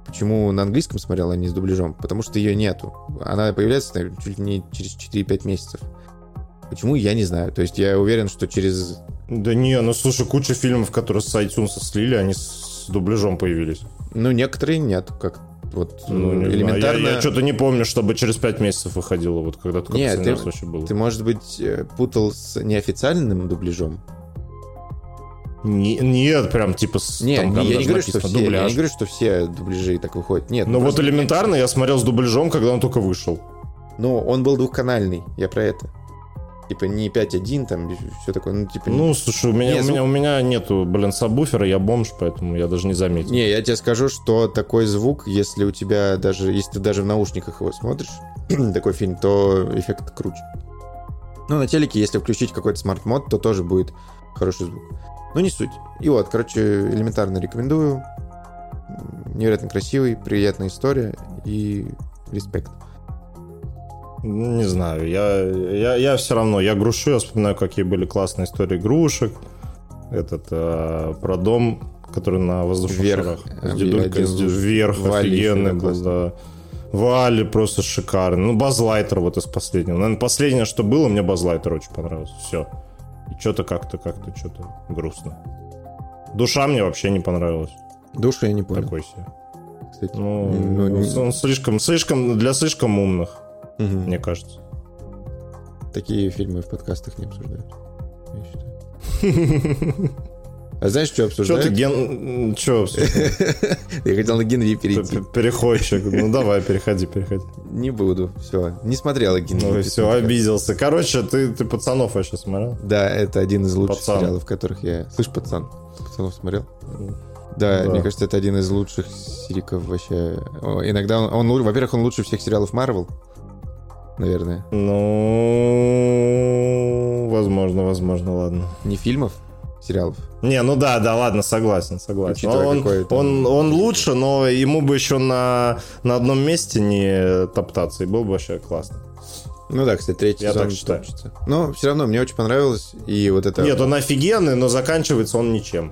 Почему на английском смотрел, а не с дубляжом? Потому что ее нету. Она появляется наверное, чуть ли не через 4-5 месяцев. Почему, я не знаю. То есть я уверен, что через... Да не, ну слушай, куча фильмов, которые с iTunes слили, они с дубляжом появились. Ну, некоторые нет. Как вот Ну, знаю. элементарно... Я, я что-то не помню, чтобы через 5 месяцев выходило, вот когда только Нет, ты- раз вообще было. Ты, может быть, э, путал с неофициальным дубляжом? Не- нет, прям типа с, Не, там не- я не говорю, что все, я не говорю, что все дубляжи так выходят. Нет, Ну вот просто- элементарно я смотрел с дубляжом, когда он только вышел. Ну, он был двухканальный, я про это. Типа не 5.1, там все такое, ну типа... Ну, слушай, у меня, Не, у, меня, у меня нету, блин, сабвуфера, я бомж, поэтому я даже не заметил. Не, я тебе скажу, что такой звук, если у тебя даже, если ты даже в наушниках его смотришь, такой фильм, то эффект круче. Ну, на телеке, если включить какой-то smart mode, то тоже будет хороший звук. Ну, не суть. И вот, короче, элементарно рекомендую. Невероятно красивый, приятная история и респект. Ну, Не знаю, я, я, я все равно, я грущу, я вспоминаю, какие были классные истории игрушек. Этот, э, про дом, который на воздушных Вверх. шарах. С дедулькой, один с дед- вверх, офигенный был, классный. да. Вали просто шикарный. Ну, Базлайтер вот из последнего. Наверное, последнее, что было, мне Базлайтер очень понравился. Все. И что-то как-то, как-то, что-то грустно. Душа мне вообще не понравилась. Душу я не понял, Такой себе. кстати. Ну, Ну, не- он слишком, слишком, для слишком умных, Мгм. мне кажется. Такие фильмы в подкастах не обсуждают. Я считаю. А знаешь, что Что обсуждают? ты, Ген... Че, Я хотел на Генри перейти. переходчик? Ну, давай, переходи, переходи. Не буду. Все. Не смотрел Генри. Ну, все, обиделся. Короче, ты, ты пацанов вообще смотрел? Да, это один из лучших Пацан. сериалов, которых я... Слышь, пацан, пацанов смотрел? Да, Да. мне кажется, это один из лучших сериков вообще. Иногда он, он во-первых, он лучше всех сериалов Марвел, наверное. Ну, возможно, возможно, ладно. Не фильмов, сериалов. Не, ну да, да, ладно, согласен, согласен. Он, там- он, он лучше, но ему бы еще на, на одном месте не топтаться, и было бы вообще классно. Ну да, кстати, третий Я сезон так считаю. топчется. Но все равно мне очень понравилось. И вот это... Нет, он офигенный, но заканчивается он ничем.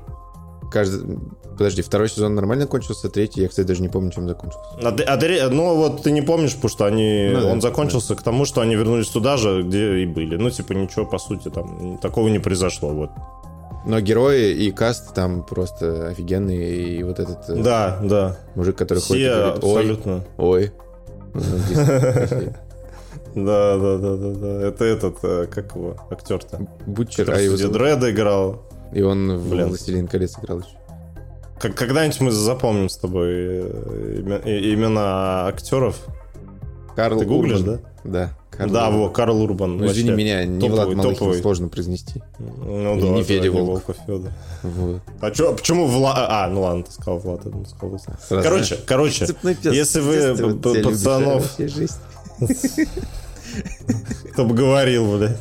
каждый... Подожди, второй сезон нормально кончился, третий, я, кстати, даже не помню, чем закончился. А а ну вот ты не помнишь, потому что они, Ну да, он закончился к тому, что они вернулись туда же, где и были. Ну типа ничего по сути там такого не произошло. Вот. Но герои и каст там просто офигенные. И вот этот э, Да, да. мужик, который ходит и Все говорит, ой, абсолютно. ой. Да, да, да, да, да. Это этот, э, как его, актер-то. Бутчер, а его Дредда играл. И он в. «Властелин колец» играл еще. Когда-нибудь мы запомним с тобой э, имена актеров. Карл Ты гуглишь, Урбан. Да. Карл да, Урбан. во, Карл Урбан. Ну, извини меня, не топовый, Влад Малахин, топовый. сложно произнести. Ну да, не Федя Волк. Волков Федор. Вот. А чё, почему Влад... А, ну ладно, ты сказал Влад, я думал, сказал. Сразу, Короче, короче, пес. если вы ты вот пацанов- кто бы говорил, блядь.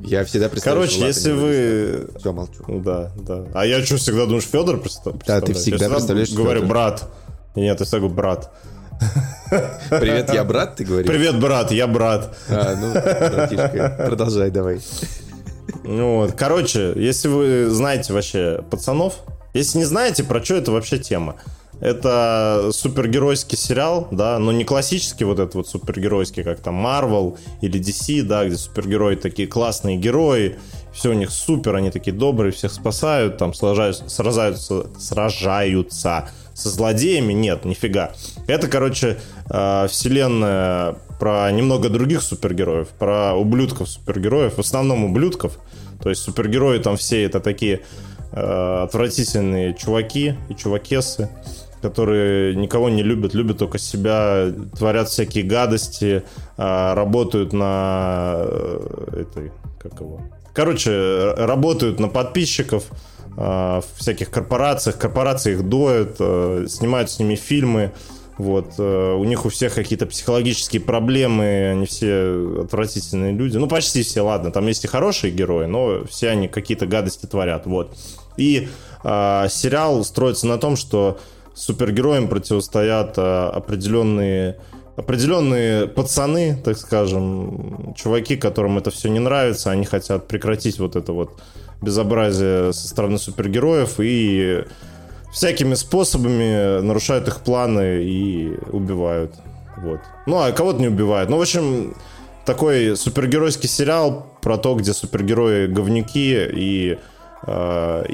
Я всегда представляю, Короче, если вы... Все, молчу. Да, да. А я что, всегда думаешь, Федор Да, ты всегда представляешь Говорю, брат. Нет, я всегда говорю, брат. Привет, я брат, ты говоришь? Привет, брат, я брат. А, ну, братишка, продолжай давай. Ну вот, короче, если вы знаете вообще пацанов, если не знаете, про что это вообще тема. Это супергеройский сериал, да, но не классический вот этот вот супергеройский, как там Marvel или DC, да, где супергерои такие классные герои, все у них супер, они такие добрые, всех спасают, там сражаются, сражаются, сражаются со злодеями. Нет, нифига. Это, короче, э, вселенная про немного других супергероев, про ублюдков супергероев, в основном ублюдков. То есть супергерои там все это такие э, отвратительные чуваки и чувакесы которые никого не любят, любят только себя, творят всякие гадости, а, работают на э, этой, как его, короче, работают на подписчиков в всяких корпорациях, корпорации их доят, э, снимают с ними фильмы, вот. Э, у них у всех какие-то психологические проблемы, они все отвратительные люди. Ну, почти все, ладно, там есть и хорошие герои, но все они какие-то гадости творят, вот. И э, сериал строится на том, что супергероям противостоят а, определенные определенные пацаны, так скажем, чуваки, которым это все не нравится, они хотят прекратить вот это вот безобразие со стороны супергероев и всякими способами нарушают их планы и убивают. Вот. Ну, а кого-то не убивают. Ну, в общем, такой супергеройский сериал про то, где супергерои говнюки и а,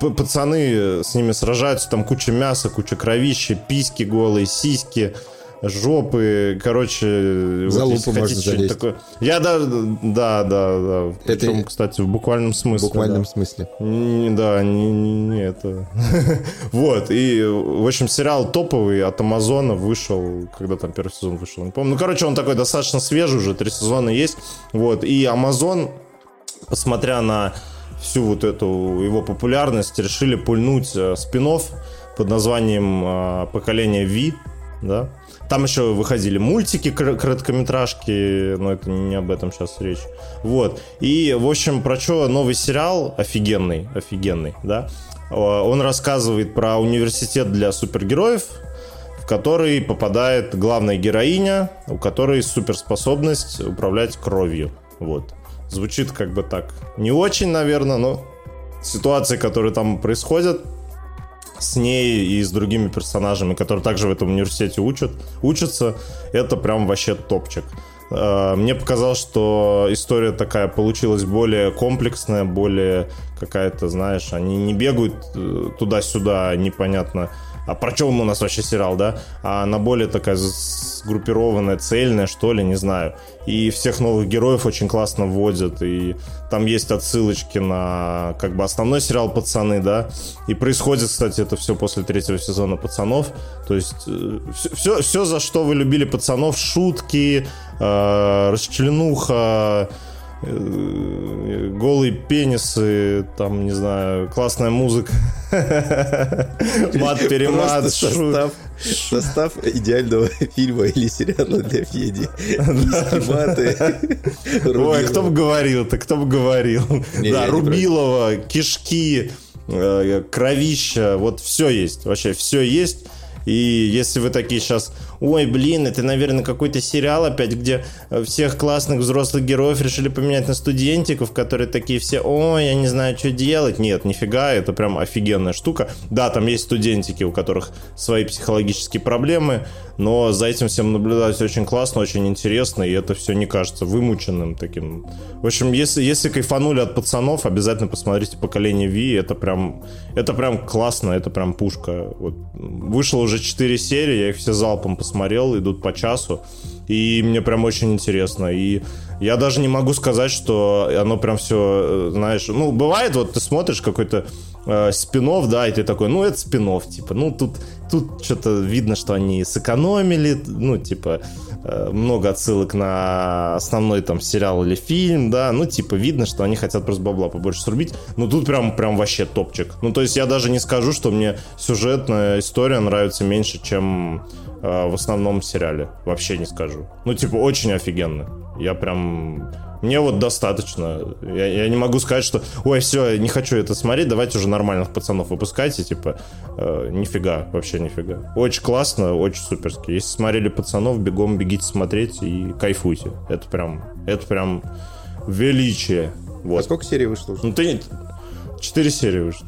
пацаны с ними сражаются, там куча мяса, куча кровища, письки голые, сиськи, жопы, короче... За вот, можно залезть. Такое... Я да, да, да, да. Причем, это... кстати, в буквальном смысле. В буквальном да. смысле. Не, да, не, не, не это... вот, и, в общем, сериал топовый от Амазона вышел, когда там первый сезон вышел, не помню. Ну, короче, он такой достаточно свежий уже, три сезона есть. Вот, и Амазон, посмотря на всю вот эту его популярность, решили пульнуть э, спин под названием э, «Поколение V», да, там еще выходили мультики, короткометражки, но это не об этом сейчас речь. Вот. И, в общем, про что новый сериал офигенный, офигенный, да? Он рассказывает про университет для супергероев, в который попадает главная героиня, у которой суперспособность управлять кровью. Вот. Звучит как бы так не очень, наверное, но ситуации, которые там происходят, с ней и с другими персонажами, которые также в этом университете учат, учатся, это прям вообще топчик. Э, мне показалось, что история такая получилась более комплексная, более какая-то, знаешь, они не бегают э, туда-сюда непонятно а про чем у нас вообще сериал, да? А она более такая сгруппированная, цельная, что ли, не знаю. И всех новых героев очень классно вводят, и там есть отсылочки на как бы основной сериал «Пацаны», да? И происходит, кстати, это все после третьего сезона «Пацанов». То есть все, э, все, все за что вы любили «Пацанов», шутки, э, расчленуха, голые пенисы, там, не знаю, классная музыка, мат-перемат, состав, состав идеального фильма или сериала для Феди. маты. Ой, кто бы говорил-то, кто бы говорил. Да, Рубилова, кишки, э, кровища, вот все есть, вообще все есть. И если вы такие сейчас ой, блин, это, наверное, какой-то сериал опять, где э, всех классных взрослых героев решили поменять на студентиков, которые такие все, ой, я не знаю, что делать. Нет, нифига, это прям офигенная штука. Да, там есть студентики, у которых свои психологические проблемы, но за этим всем наблюдать очень классно, очень интересно, и это все не кажется вымученным таким. В общем, если, если кайфанули от пацанов, обязательно посмотрите «Поколение Ви», это прям, это прям классно, это прям пушка. Вот. Вышло уже 4 серии, я их все залпом посмотрел, идут по часу, и мне прям очень интересно, и я даже не могу сказать, что оно прям все, э, знаешь, ну, бывает, вот ты смотришь какой-то э, спинов, да, и ты такой, ну, это спинов, типа, ну, тут, тут что-то видно, что они сэкономили, ну, типа, э, много отсылок на основной там сериал или фильм, да, ну, типа, видно, что они хотят просто бабла побольше срубить, ну, тут прям, прям вообще топчик. Ну, то есть я даже не скажу, что мне сюжетная история нравится меньше, чем э, в основном сериале. Вообще не скажу. Ну, типа, очень офигенно. Я прям мне вот достаточно. Я, я не могу сказать, что ой, все, не хочу это смотреть, давайте уже нормальных пацанов выпускайте, типа, э, нифига, вообще нифига. Очень классно, очень суперски. Если смотрели пацанов, бегом бегите смотреть и кайфуйте. Это прям, это прям величие. Вот. А сколько серий вышло уже? Ну ты Четыре серии вышло.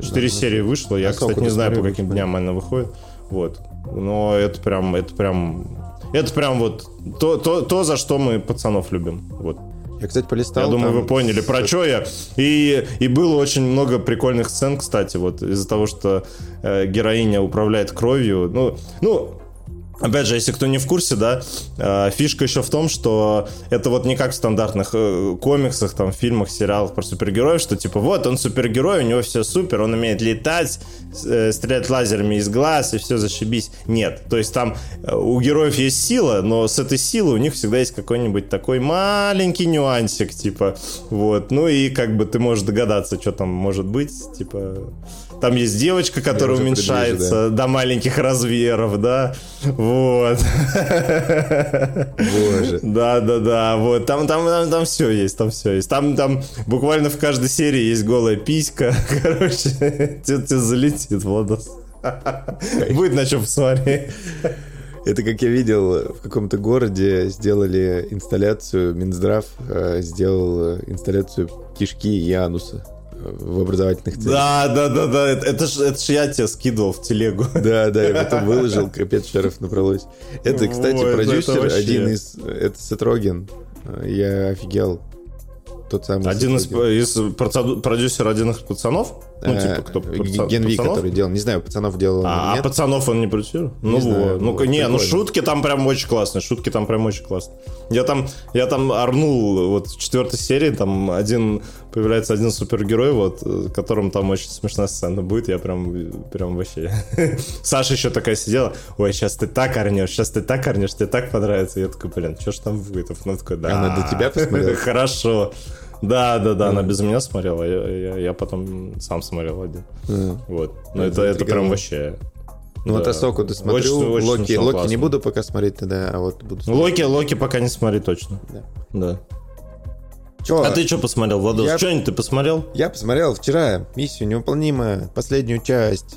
Четыре да, серии вышло. Я, а кстати, не знаю, по каким дням она выходит. Вот. Но это прям, это прям это прям вот то, то, то, за что мы пацанов любим. Вот. Я, кстати, полистал. Я думаю, там вы поняли, про что я. И, и было очень много прикольных сцен, кстати, вот из-за того, что э, героиня управляет кровью. Ну, ну, Опять же, если кто не в курсе, да, э, фишка еще в том, что это вот не как в стандартных э, комиксах, там, фильмах, сериалах про супергероев, что типа вот он супергерой, у него все супер, он умеет летать, э, стрелять лазерами из глаз и все зашибись. Нет, то есть там у героев есть сила, но с этой силой у них всегда есть какой-нибудь такой маленький нюансик, типа, вот. Ну и как бы ты можешь догадаться, что там может быть, типа... Там есть девочка, которая уменьшается приближу, до маленьких размеров, да. Вот. Боже. Да, да, да. Вот. Там, там, там, там все есть, там все есть. Там, там буквально в каждой серии есть голая писька. Короче, тебе, залетит, Владос. Будет на чем посмотреть. Это как я видел, в каком-то городе сделали инсталляцию, Минздрав э, сделал э, инсталляцию кишки и ануса в образовательных целях. Да, да, да, да. Это, ж, это ж я тебе скидывал в телегу. Да, да, и потом выложил, капец, шеров набралось. Это, кстати, Ой, это продюсер, вообще. один из... Это Сетроген. Я офигел. Тот самый Один из, из процеду- продюсер один из пацанов? Ну, Э, типа, кто? Г- паца- Ген Ви, пацанов? который делал. Не знаю, пацанов делал он А, а нет. пацанов он не продюсирует? Ну знаю, вот. Ну, не, ну шутки там прям очень классные. Шутки там прям очень классные. Я там, я там орнул вот в четвертой серии, там один, появляется один супергерой, вот, которым там очень смешная сцена будет. Я прям, прям вообще... Саша еще такая сидела, ой, сейчас ты так орнешь, сейчас ты так орнешь, тебе так понравится. Я такой, блин, что ж там будет? Она такой, да. Она до тебя посмотрела? Хорошо. Да, да, да, она без меня смотрела, я, я, я потом сам смотрел один. Вот. Но Это это, это прям вообще... Ну вот да. Асоку досмотрю, Очень- очень Локи, Локи классно. не буду пока смотреть тогда, а вот буду Ну, Локи, Локи пока не смотри точно. Да. Да. Чё, А ты что посмотрел, Владос? я- Что-нибудь ты посмотрел? Я посмотрел вчера миссию невыполнимая, последнюю часть.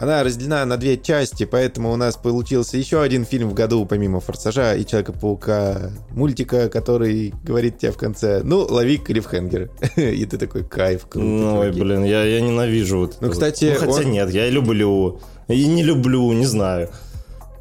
Она разделена на две части, поэтому у нас получился еще один фильм в году, помимо «Форсажа» и «Человека-паука», мультика, который говорит тебе в конце, ну, лови клиффхенгер. И ты такой, кайф, круто. Ну, ой, чуваки». блин, я, я ненавижу вот Ну, кстати, Ну, хотя он- нет, я люблю. И не люблю, не знаю.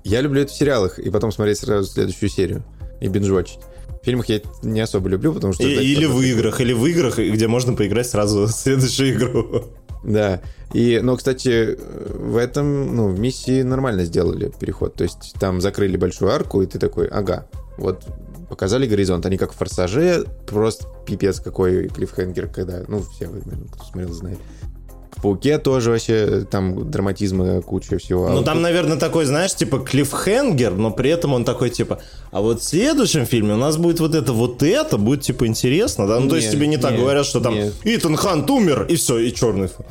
Я люблю это в сериалах, и потом смотреть сразу следующую серию и бинжвотчить. В фильмах я не особо люблю, потому что... И- или в играх, или в играх, где можно поиграть сразу в следующую игру. Да. И, но, кстати, в этом, ну, в миссии нормально сделали переход. То есть там закрыли большую арку, и ты такой, ага, вот показали горизонт. Они как в «Форсаже», просто пипец какой клиффхенгер, когда, ну, все, наверное, кто смотрел, знает. В «Пауке» тоже вообще там драматизма куча всего. А Ну, там, тут- наверное, такой, знаешь, типа клиффхенгер, но при этом он такой, типа, а вот в следующем фильме у нас будет вот это, вот это, будет, типа, интересно, да? Ну, то есть Нет, тебе не так нет, говорят, что там нет. Итан Хант умер, и все, и черный. фон.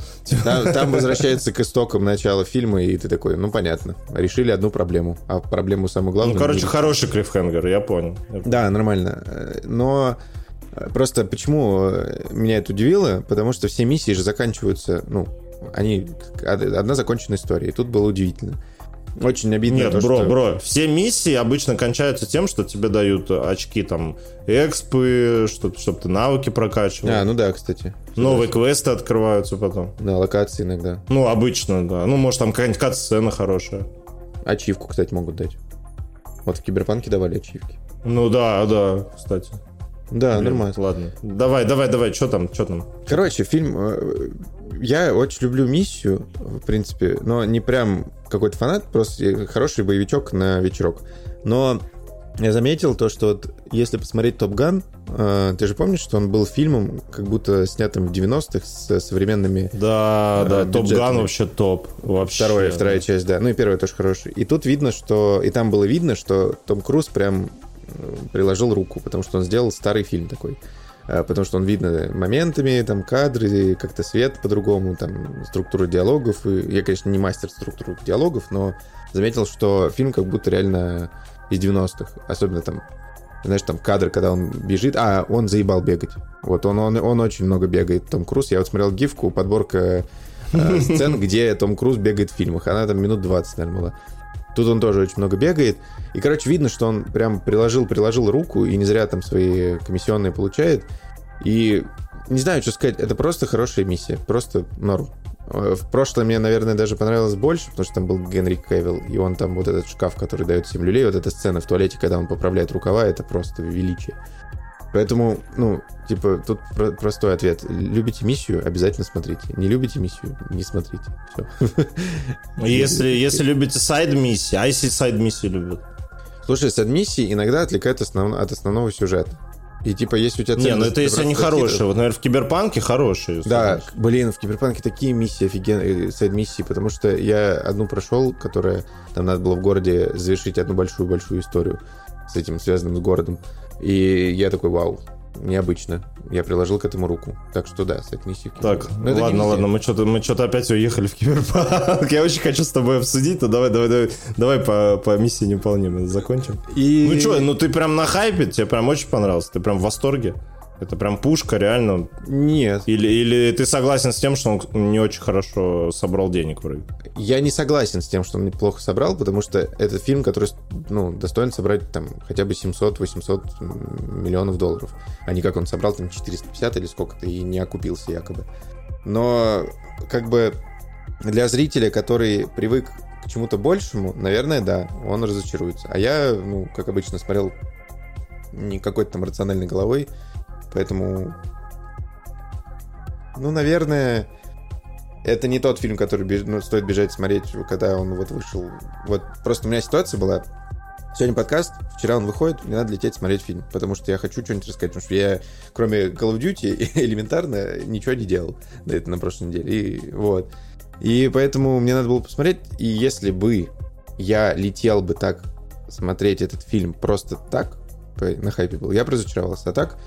Там, там возвращается к истокам начала фильма, и ты такой, ну, понятно. Решили одну проблему. А проблему самую главную... Ну, короче, не- хороший клиффхенгер, я понял. Я Да, нормально. Э, Но э, просто почему э, меня это удивило? Потому что все миссии же заканчиваются, ну, они од- одна законченная история. И тут было удивительно. Очень обидно Нет, то, бро, что... бро, все миссии обычно кончаются тем, что тебе дают очки там экспы, чтобы чтоб ты навыки прокачивал. А, ну да, кстати. Новые квесты открываются потом. Да, локации иногда. Ну, обычно, да. Ну, может, там какая-нибудь кат-сцена хорошая. Ачивку, кстати, могут дать. Вот в Киберпанке давали ачивки. Ну да, да, кстати. Да, Блин, нормально. Ладно. Давай, давай, давай, что там, что там? Короче, фильм... э, Я очень люблю миссию, в принципе, но не прям какой-то фанат, просто хороший боевичок на вечерок. Но я заметил то, что вот если посмотреть «Top Gun», э, ты же помнишь, что он был фильмом, как будто снятым в 90-х с современными... Да, Э, да, Top. Gun вообще топ. Вообще. Вторая, вторая часть, да. Ну и первая тоже хорошая. И тут видно, что... И там было видно, что Том Круз прям приложил руку, потому что он сделал старый фильм такой. Э, Потому что он видно моментами, там кадры, как-то свет по-другому, там структура диалогов. Я, конечно, не мастер структуры диалогов, но заметил, что фильм как будто реально из 90-х. Особенно там, знаешь, там кадры, когда он бежит. А, он заебал бегать. Вот, он, он, он очень много бегает, Том Круз. Я вот смотрел гифку, подборка э, сцен, где Том Круз бегает в фильмах. Она там минут 20, наверное, была. Тут он тоже очень много бегает. И, короче, видно, что он прям приложил, приложил руку, и не зря там свои комиссионные получает. И не знаю, что сказать, это просто хорошая миссия, просто норм. Э, В прошлом мне, наверное, даже понравилось больше, потому что там был Генри Кевилл, и он там вот этот шкаф, который дает 7 люлей, вот эта сцена в туалете, когда он поправляет рукава, это просто величие. Поэтому, ну, типа, тут про- простой ответ. Любите миссию, обязательно смотрите. Не любите миссию, не смотрите. Все. Если, если любите сайд-миссии, а если сайд-миссии любят? Слушай, с миссии иногда отвлекает основ- от основного сюжета. И типа, если у тебя Не, цель ну это если они хорошие. Вот, наверное, в Киберпанке хорошие. Да, согласен. блин, в Киберпанке такие миссии офигенные, сайд-миссии, потому что я одну прошел, которая, там надо было в городе завершить одну большую-большую историю с этим связанным с городом. И я такой, вау, необычно. Я приложил к этому руку. Так что да, сайд-миссии. в Так. Но не ладно, ладно, мы что-то мы что-то опять уехали в Киберпанк. Я очень хочу с тобой обсудить, то давай, давай, давай, давай по, по миссии неполнимой закончим. И... Ну что, ну ты прям на хайпе, тебе прям очень понравился, ты прям в восторге. Это прям пушка, реально. Нет, Или, или ты согласен с тем, что он не очень хорошо собрал денег вроде? я не согласен с тем, что он неплохо собрал, потому что это фильм, который ну, достоин собрать там хотя бы 700-800 миллионов долларов, а не как он собрал там 450 или сколько-то и не окупился якобы. Но как бы для зрителя, который привык к чему-то большему, наверное, да, он разочаруется. А я, ну, как обычно, смотрел не какой-то там рациональной головой, поэтому, ну, наверное, это не тот фильм, который беж- ну, стоит бежать смотреть, когда он вот вышел. Вот просто у меня ситуация была. Сегодня подкаст, вчера он выходит, мне надо лететь смотреть фильм, потому что я хочу что-нибудь рассказать, потому что я, кроме Call of Duty, элементарно ничего не делал до этого на прошлой неделе. И вот. И поэтому мне надо было посмотреть, и если бы я летел бы так смотреть этот фильм просто так, на хайпе был, я бы разочаровался. А так,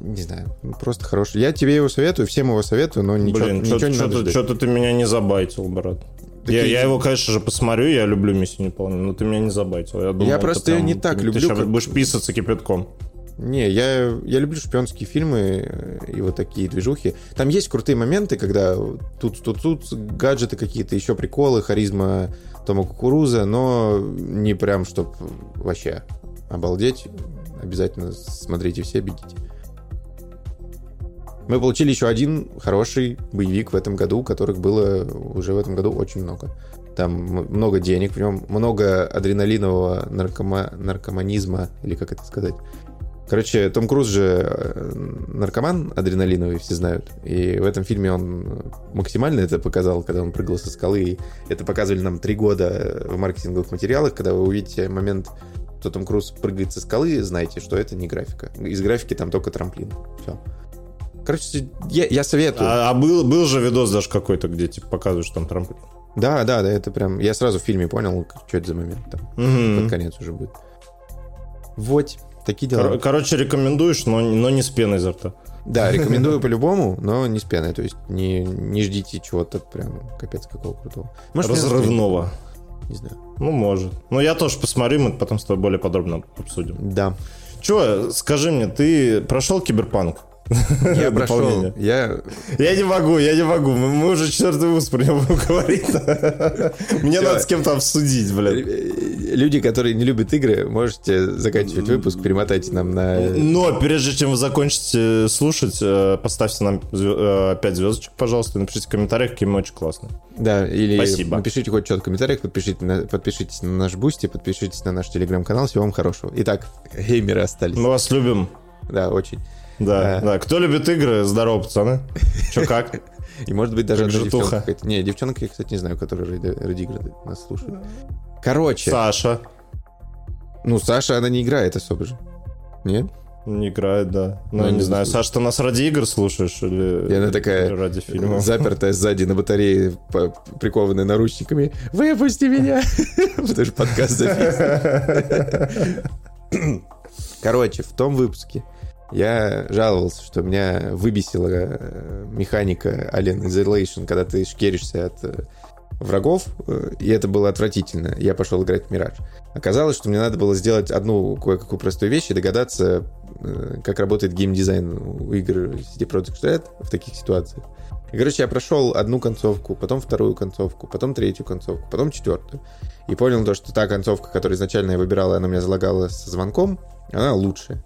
не знаю, ну, просто хороший. Я тебе его советую, всем его советую, но ничего, Блин, ничего не надо что-то, ждать. что-то ты меня не забайтил, брат. Я, я его, конечно же, посмотрю, я люблю миссию неполную, но ты меня не забайтил. Я, думал, это просто прям- не так ты, люблю, Ты сейчас как- будешь писаться кипятком. Не, я, я люблю шпионские фильмы э, и вот такие движухи. Там есть крутые моменты, когда тут, тут, тут гаджеты какие-то, еще приколы, харизма Тома Кукуруза, но не прям, чтоб вообще обалдеть. Обязательно смотрите все, бегите. Мы получили еще один хороший боевик в этом году, которых было уже в этом году очень много. Там много денег в нем, много адреналинового наркома- наркоманизма, или как это сказать. Короче, Том Круз же э, наркоман адреналиновый, все знают. И в этом фильме он максимально это показал, когда он прыгал со скалы. И это показывали нам три года в маркетинговых материалах. Когда вы увидите момент, что Том Круз прыгает со скалы, знайте, что это не графика. Из графики там только трамплин. Все. Короче, я, я советую. А, а был, был же видос даже какой-то, где типа показываешь там трамплин. Да, да, да, это прям... Я сразу в фильме понял, что это за момент там. Мгм. Под конец уже будет. Вот, такие дела. Кор- Короче, рекомендуешь, но, но не с пеной изо рта. Да, рекомендую по-любому, но не с пеной. То есть не, не ждите чего-то прям капец какого крутого. Может, Разрывного. Не знаю. Ну, может. Ну, я тоже посмотрю, мы потом с тобой более подробно обсудим. Да. Че, скажи мне, ты прошел киберпанк? Я прошел. Я... Я не могу, я не могу. Мы, мы уже четвертый выпуск про него будем говорить. Мне надо с кем-то обсудить, блядь. Люди, которые не любят игры, можете заканчивать выпуск, перемотайте нам на... Но прежде чем вы закончите слушать, э, поставьте нам звё- э, 5 звездочек, пожалуйста, и напишите в комментариях, какие мы очень классные. Да, или Спасибо. напишите хоть что-то в комментариях, подпишите на- подпишитесь на наш Boosty, подпишитесь на наш телеграм-канал. Всего вам хорошего. Итак, геймеры остались. Мы вас любим. Да, очень. Да, Да. Кто любит игры, здорово, пацаны. Че как? И может быть даже жертуха. Не, девчонка, я, кстати, не знаю, которая ради, игры нас слушает. Короче, Саша. ну, Саша, она не играет особо же. Нет? Не играет, да. Ну, Ну, я не не знаю, слушаю. Саша, ты нас ради игр слушаешь или И она такая или ради фильмов? запертая сзади на батарее, прикованная наручниками. Выпусти меня! Потому что подкаст записан. Короче, в том выпуске я жаловался, что меня выбесила э, механика Alien Isolation, когда ты шкеришься от э, врагов, э, и это было отвратительно. Я пошел играть в Мираж. Оказалось, что мне надо было сделать одну кое-какую простую вещь и догадаться, как работает геймдизайн у игр CD Projekt Red в таких ситуациях. И, короче, я прошел одну концовку, потом вторую концовку, потом третью концовку, потом четвертую. И понял то, что та концовка, которую изначально я выбирал, она меня залагала со звонком, она лучше.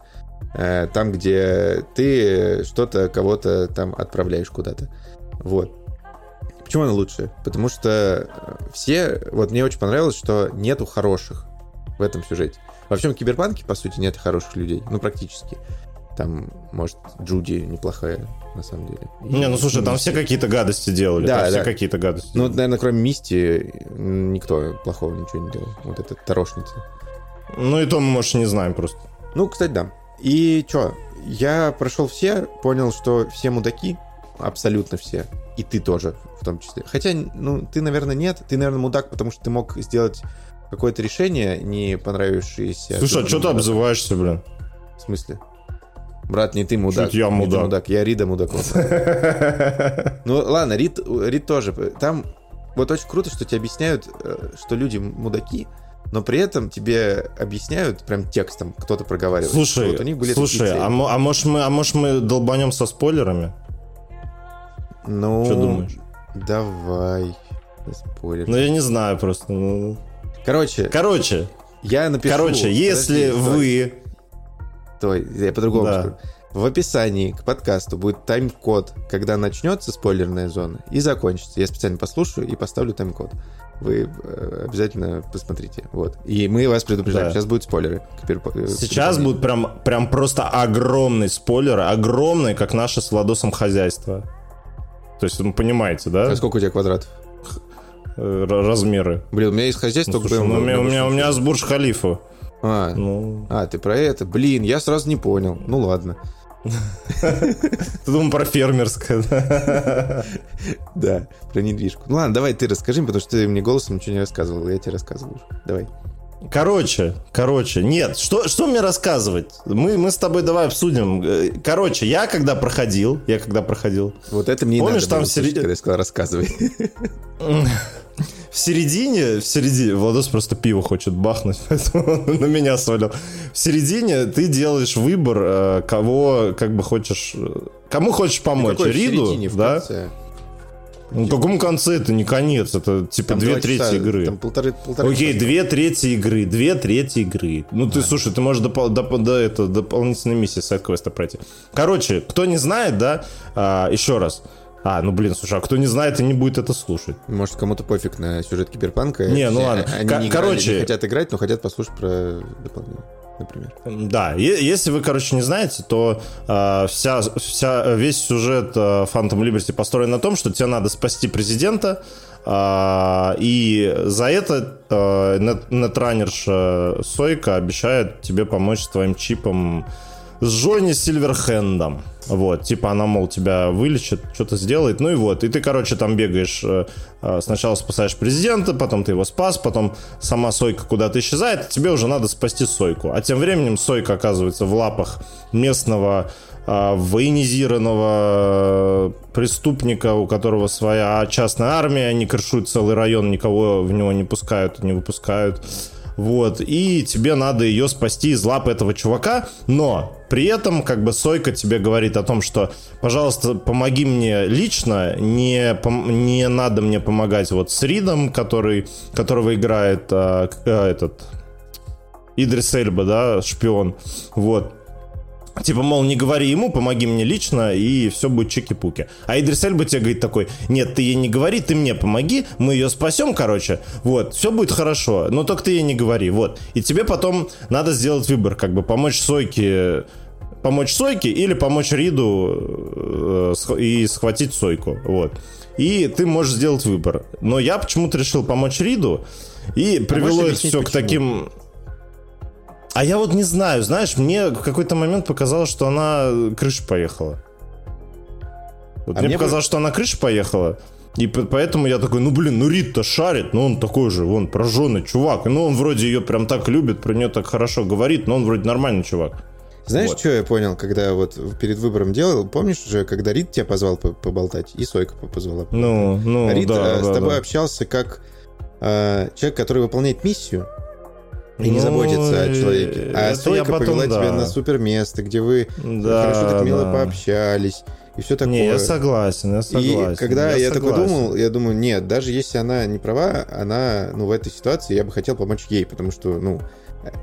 Э, Там, где ты что-то, кого-то там отправляешь куда-то. Вот. Почему она лучше? Потому что все... Вот мне очень понравилось, что нету хороших в этом сюжете. Во всем киберпанке, по сути, нет хороших людей. Ну, практически. Там, может, Джуди неплохая, на самом деле. Не, ну слушай, там Мисти. все какие-то гадости делали. Да, там все да. какие-то гадости. Ну, наверное, кроме Мисти, никто плохого ничего не делал. Вот эта тарошница. Ну и то мы, может, не знаем просто. Ну, кстати, да. И чё, я прошел все, понял, что все мудаки, абсолютно все. И ты тоже, в том числе. Хотя, ну, ты, наверное, нет. Ты, наверное, мудак, потому что ты мог сделать какое-то решение, не понравившееся. Слушай, а что ты обзываешься, блин? В смысле? Брат, не ты мудак. Чуть я не ты мудак. Я Рида мудаков. Ну, ладно, Рид, Рид тоже. Там вот очень круто, что тебе объясняют, э, что люди мудаки, но при этом тебе объясняют прям текстом, кто-то проговаривает. Слушай, вот у них были слушай, а, а может мы, а может мы долбанем со спойлерами? Ну, Что думаешь? Давай. Спойлер. Ну я не знаю просто. ну. Короче, Короче, я напишу... короче, если Подожди, вы, Стой, я по-другому Да. скажу. В описании к подкасту будет тайм-код, когда начнется спойлерная зона и закончится. Я специально послушаю и поставлю тайм-код. Вы э, обязательно посмотрите. Вот. И мы вас предупреждаем. Да. Сейчас будут спойлеры. сейчас будет прям, прям просто огромный спойлер, огромный, как наше с Владосом хозяйство. То есть, вы понимаете, да? А сколько у тебя квадратов? Э, Размеры. Блин, у меня есть хозяйство, Ну, только слушай, ну, у, BMW. меня, у, меня, у меня с Бурж Халифа. А, Ну, а, ты про это? Блин, я сразу не понял. Ну ладно. Ты думал про фермерское, да? Да, про недвижку. Ну ладно, давай ты расскажи, потому что ты мне голосом ничего не рассказывал. Я тебе рассказывал уже. Давай. Короче, короче, нет, что, что мне рассказывать? Мы, мы с тобой давай обсудим. Э, Короче, я когда проходил, я когда проходил, Вот это мне Помнишь, надо там было середине- когда я сказал рассказывай. в середине, в середине, Владос просто пиво хочет бахнуть, поэтому он на меня свалил. В середине ты делаешь выбор, э, кого как бы хочешь, э, кому хочешь помочь, Какой в Риду, середине, да? конце? Ну, в каком конце это не конец, это типа Там две трети часа, игры. Там полторы, полторы Окей, часа. две трети игры, две трети игры. Ну ты, слушай, ты можешь допол- доп- до это, дополнительной миссии сайт-квеста пройти. Короче, кто не знает, да, а, еще раз. А, ну блин, слушай, а кто не знает и не будет это слушать? Может, кому-то пофиг на сюжет Киберпанка. Не, ну ладно. Они Ко- не играли, короче- не хотят играть, но хотят послушать про дополнение, например. Да, е- если вы, короче, не знаете, то а, вся, вся, весь сюжет а, Phantom Liberty построен на том, что тебе надо спасти президента, а, и за это а, нет- нетранерша Сойка обещает тебе помочь с твоим чипом с Джонни Сильверхендом. Вот, типа она, мол, тебя вылечит, что-то сделает. Ну и вот, и ты, короче, там бегаешь, э, э, сначала спасаешь президента, потом ты его спас, потом сама Сойка куда-то исчезает, тебе уже надо спасти Сойку. А тем временем Сойка оказывается в лапах местного э, военизированного преступника, у которого своя частная армия, они крышуют целый район, никого в него не пускают, не выпускают. Вот, и тебе надо ее спасти из лап этого чувака, но при этом, как бы, Сойка тебе говорит о том, что, пожалуйста, помоги мне лично, не, не надо мне помогать вот с Ридом, который, которого играет а, а, этот Идрис Эльба, да, шпион, вот. Типа, мол, не говори ему, помоги мне лично, и все будет чики-пуки. А Идрис Эльба тебе говорит такой, нет, ты ей не говори, ты мне помоги, мы ее спасем, короче, вот, все будет хорошо, но только ты ей не говори, вот. И тебе потом надо сделать выбор, как бы помочь Сойке, помочь Сойке или помочь Риду э, и схватить Сойку, вот. И ты можешь сделать выбор. Но я почему-то решил помочь Риду, и привело это все к почему? таким а я вот не знаю, знаешь, мне в какой-то момент показалось, что она крыша поехала. Вот А мне мне показалось, что она крыша поехала. И поэтому я такой, ну блин, ну Рид-то шарит, ну он такой же, вон, прожженный чувак. Ну он вроде ее прям так любит, про нее так хорошо говорит, но он вроде нормальный чувак. Знаешь, Вот. что я понял, когда вот перед выбором делал? Помнишь же, когда Рид тебя позвал по- поболтать, и Сойка по- позвала поболтать? Ну, ну, Рид да, э, с да, тобой да. общался как э, человек, который выполняет миссию и не Ну, заботится о человеке. А я Сойка потом, повела тебя на супер место, где вы Да, хорошо так мило да. пообщались, и все такое. Не, я согласен, я согласен. И когда я, такой согласен. думал, я думаю, нет, даже если она не права, она, ну, в этой ситуации я бы хотел помочь ей, потому что, ну,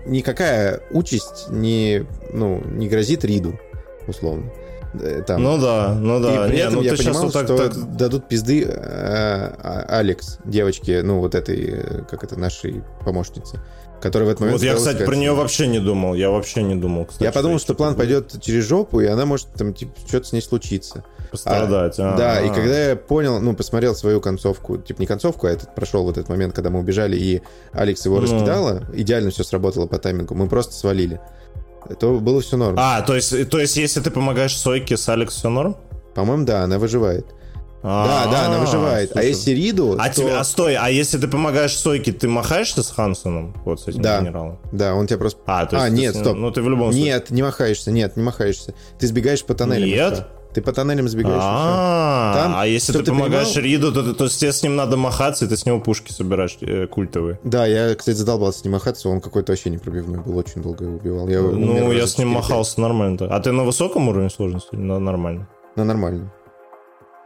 никакая участь не, ну, не грозит Риду, условно. э, там. Ну да, ну да. И при Не, этом ну я понимал, вот так, что так- дадут пизды э, а- Алекс, девочке, ну вот этой, э, как это, нашей помощнице, которая в этот момент... Вот я, кстати, про нее вообще не думал. Я вообще не думал, кстати. Я подумал, что план пойдет через жопу, и она может там, типа, что-то с ней случится. Пострадать. А, а, да, и а. когда я понял, ну, посмотрел свою концовку, типа не концовку, а этот прошел вот этот момент, когда мы убежали, и Алекс его Ну. раскидала, идеально все сработало по таймингу, мы просто свалили. То было все норм. А, то есть, то есть, если ты помогаешь Сойке с Алекс, все норм? По-моему, да, она выживает. Да, да, она выживает. А если Риду, А, то- тебе, а стой, а если ты помогаешь Сойке, ты махаешься с Хансоном? Вот с этим генералом? Да, он тебя просто... А, то есть А, ты нет, стоп. Ну, ты в любом случае... Нет, не махаешься, нет, не махаешься. Ты сбегаешь по тоннелям. Нет? Ты по тоннелям сбегаешь. А, Там, а если ты ты помогаешь понимал- Риду, то, то, есть тебе с ним надо махаться, и ты с него пушки собираешь э, культовые. Да, я, кстати, задолбался с ним махаться, он какой-то вообще непробивной был, очень долго его убивал. Я Ну, я с ним 4-5. махался нормально. А ты на высоком уровне сложности? на нормально? Ну, нормально.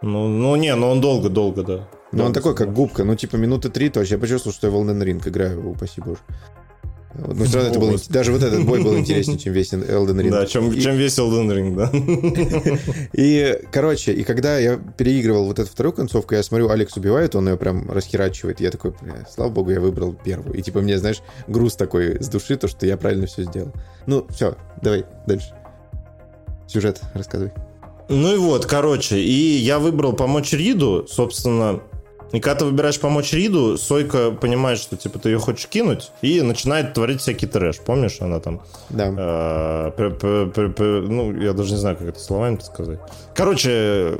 Ну, ну не, ну он долго-долго, да. Но он такой, как губка. Ну, типа, минуты три, то вообще я почувствовал, что я в Elden Ring играю, упаси боже. Ну, все равно это было... Даже вот этот бой был интереснее, чем весь Elden Ring. Да, чем, И- чем весь Elden Ring, да. И, короче, и когда я переигрывал вот эту вторую концовку, я смотрю, Алекс убивает, он ее прям расхерачивает. Я такой, бля, слава богу, я выбрал первую. И типа мне, знаешь, груз такой с души, то, что я правильно все сделал. Ну, все, давай дальше. Сюжет рассказывай. Ну и вот, короче, и я выбрал помочь Риду, собственно. И когда ты выбираешь помочь Риду, Сойка понимает, что типа ты ее хочешь кинуть, и начинает творить всякий трэш. Помнишь, она там Да. Э, ну, я даже не знаю, как это словами сказать. Короче,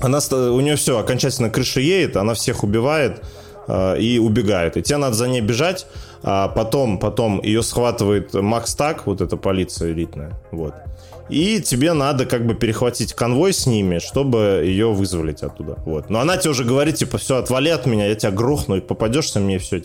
она, у нее все, окончательно крыша едет, она всех убивает э, и убегает. И тебе надо за ней бежать, а потом, потом ее схватывает Макс Так, вот эта полиция элитная, вот. И тебе надо как бы перехватить конвой с ними, чтобы ее вызволить оттуда. Вот. Но она тебе уже говорит, типа, все, отвали от меня, я тебя грохну, и попадешься мне, все,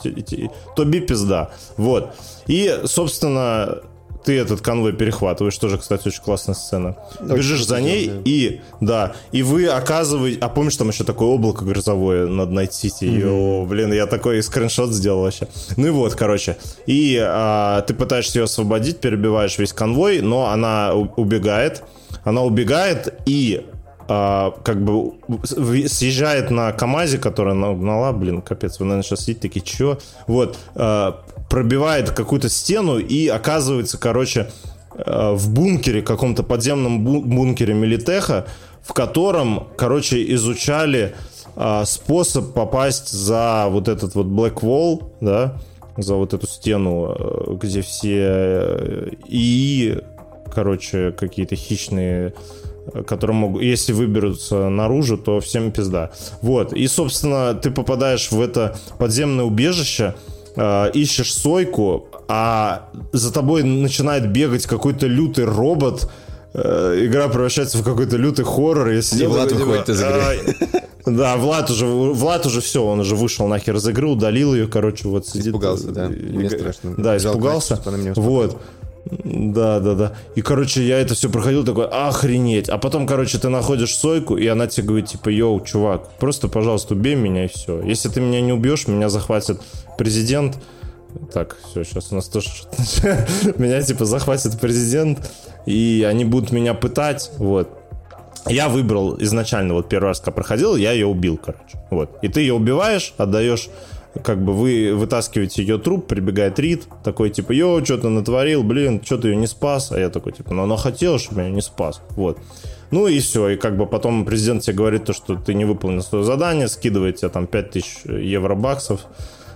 то би пизда. Вот. И, собственно, ты этот конвой перехватываешь, тоже, кстати, очень классная сцена. Очень Бежишь за ней, и, да, и вы оказываете... А помнишь, там еще такое облако грозовое над Night City? Йоу, блин, я такой скриншот сделал вообще. Ну и вот, короче. И а, ты пытаешься ее освободить, перебиваешь весь конвой, но она убегает. Она убегает и а, как бы съезжает на КамАЗе, которая нагнала, блин, капец, вы, наверное, сейчас сидите такие, чё? Вот, а, пробивает какую-то стену и оказывается, короче, а, в бункере, каком-то подземном бу- бункере Милитеха, в котором, короче, изучали а, способ попасть за вот этот вот Black Wall, да, за вот эту стену, э, где все э, ИИ, короче, какие-то хищные э, которые могут, если выберутся наружу, то всем пизда. Вот. И, собственно, ты попадаешь в это подземное убежище, э, ищешь сойку, а за тобой начинает бегать какой-то лютый робот. Э, игра превращается в какой-то лютый хоррор. Я сидел Влад такой, выходит из игры. «Ай». Да, Влад уже, Влад уже все, он уже вышел нахер из игры, удалил ее, короче, вот сидит. Испугался, да. И- Мне страшно. Да, испугался. Вот. Да, да, да. И, короче, я это все проходил такой, охренеть. А потом, короче, ты находишь Сойку, и она тебе говорит, типа, йоу, чувак, просто, пожалуйста, убей меня, и все. Если ты меня не убьешь, меня захватит президент. Так, все, сейчас у нас тоже. Меня, типа, захватит президент, и они будут меня пытать, вот. Я выбрал изначально, вот первый раз, когда проходил, я ее убил, короче. Вот. И ты ее убиваешь, отдаешь, как бы вы вытаскиваете ее труп, прибегает Рид, такой типа, йоу, что ты натворил, блин, что ты ее не спас? А я такой, типа, ну она хотела, чтобы я ее не спас. Вот. Ну и все, и как бы потом президент тебе говорит то, что ты не выполнил свое задание, скидывает тебе там 5000 евро-баксов,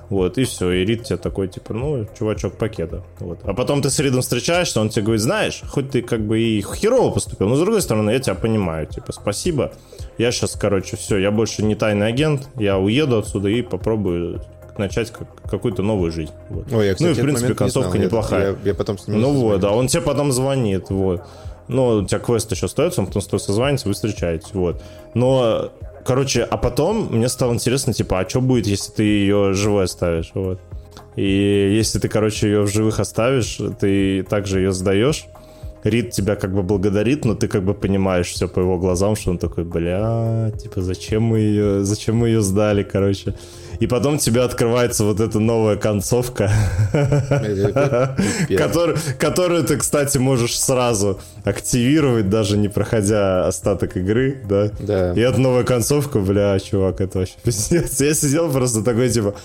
вот, и все, и Рид тебе такой, типа, ну, чувачок, пакета. Вот. А потом ты с Ридом встречаешься, он тебе говорит, знаешь, хоть ты как бы и херово поступил, но с другой стороны, я тебя понимаю, типа, спасибо. Я сейчас, короче, все, я больше не тайный агент, я уеду отсюда и попробую начать как, какую-то новую жизнь. Вот. Ой, я, кстати, ну и, в принципе, момент не концовка знал. Неплохая. Я, я потом с ним Ну вот, да, он тебе потом звонит, вот. Но у тебя квест еще остается, он потом с тобой созвонится, вы встречаетесь, вот. Но, короче, а потом мне стало интересно, типа, а что будет, если ты ее живой оставишь, вот. И если ты, короче, ее в живых оставишь, ты также ее сдаешь, Рид тебя как бы благодарит, но ты как бы понимаешь все по его глазам, что он такой, бля, типа, зачем мы ее, зачем мы ее сдали, короче. И потом тебе открывается вот эта новая концовка, которую ты, кстати, можешь сразу активировать, даже не проходя остаток игры, да? Да. И это новая концовка, бля, чувак, это вообще пиздец. Я сидел просто такой, типа,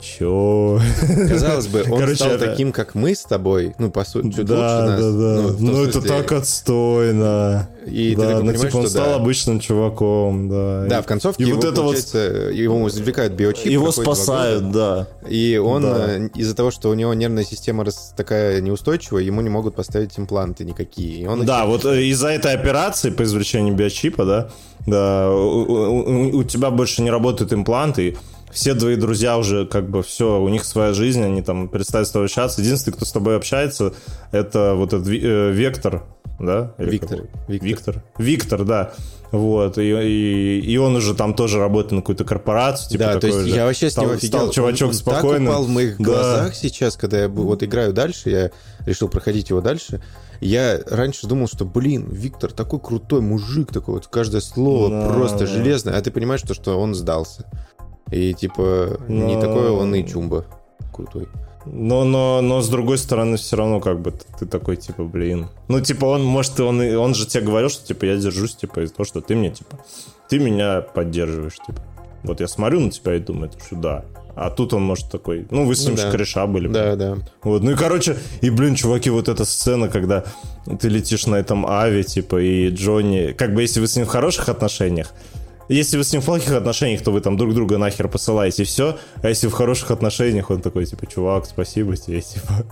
Чё? Казалось бы, он Короче, стал это... таким, как мы с тобой, ну, по сути, чуть да, лучше нас. Да, да, Ну, ну это так отстойно. И да, ты ну, типа, он стал да. обычным чуваком, да. Да, в концовке и его, вот это вот... его извлекают биочип. Его спасают, да. И он, да. Э, из-за того, что у него нервная система такая неустойчивая, ему не могут поставить импланты никакие. И он да, вот э, из-за этой операции по извлечению биочипа, да, да, у, у, у тебя больше не работают импланты, все твои друзья уже как бы все, у них своя жизнь, они там перестали с тобой общаться. Единственный, кто с тобой общается, это вот этот э, Вектор, да? Или Виктор. Виктор. Виктор. Виктор, да. Вот, и, и, и он уже там тоже работает на какую-то корпорацию. Типа да, то есть же. я вообще с него офигел. Стал чувачок он, спокойный. так упал в моих да. глазах сейчас, когда я вот играю дальше, я решил проходить его дальше. Я раньше думал, что, блин, Виктор такой крутой мужик, такой вот каждое слово да, просто железное, а ты понимаешь, что, что он сдался. И типа но... не такой он и чумба крутой. Но, но, но с другой стороны, все равно как бы ты, ты такой, типа, блин. Ну, типа, он, может, он, он же тебе говорил, что, типа, я держусь, типа, из-за того, что ты мне, типа, ты меня поддерживаешь, типа. Вот я смотрю на тебя и думаю, что да. А тут он, может, такой, ну, вы с ним ну, да. кореша были. Да, да. Вот, ну и, короче, и, блин, чуваки, вот эта сцена, когда ты летишь на этом аве, типа, и Джонни, как бы, если вы с ним в хороших отношениях, если вы с ним в плохих отношениях, то вы там друг друга нахер посылаете, и все. А если в хороших отношениях, он такой, типа, чувак, спасибо тебе, типа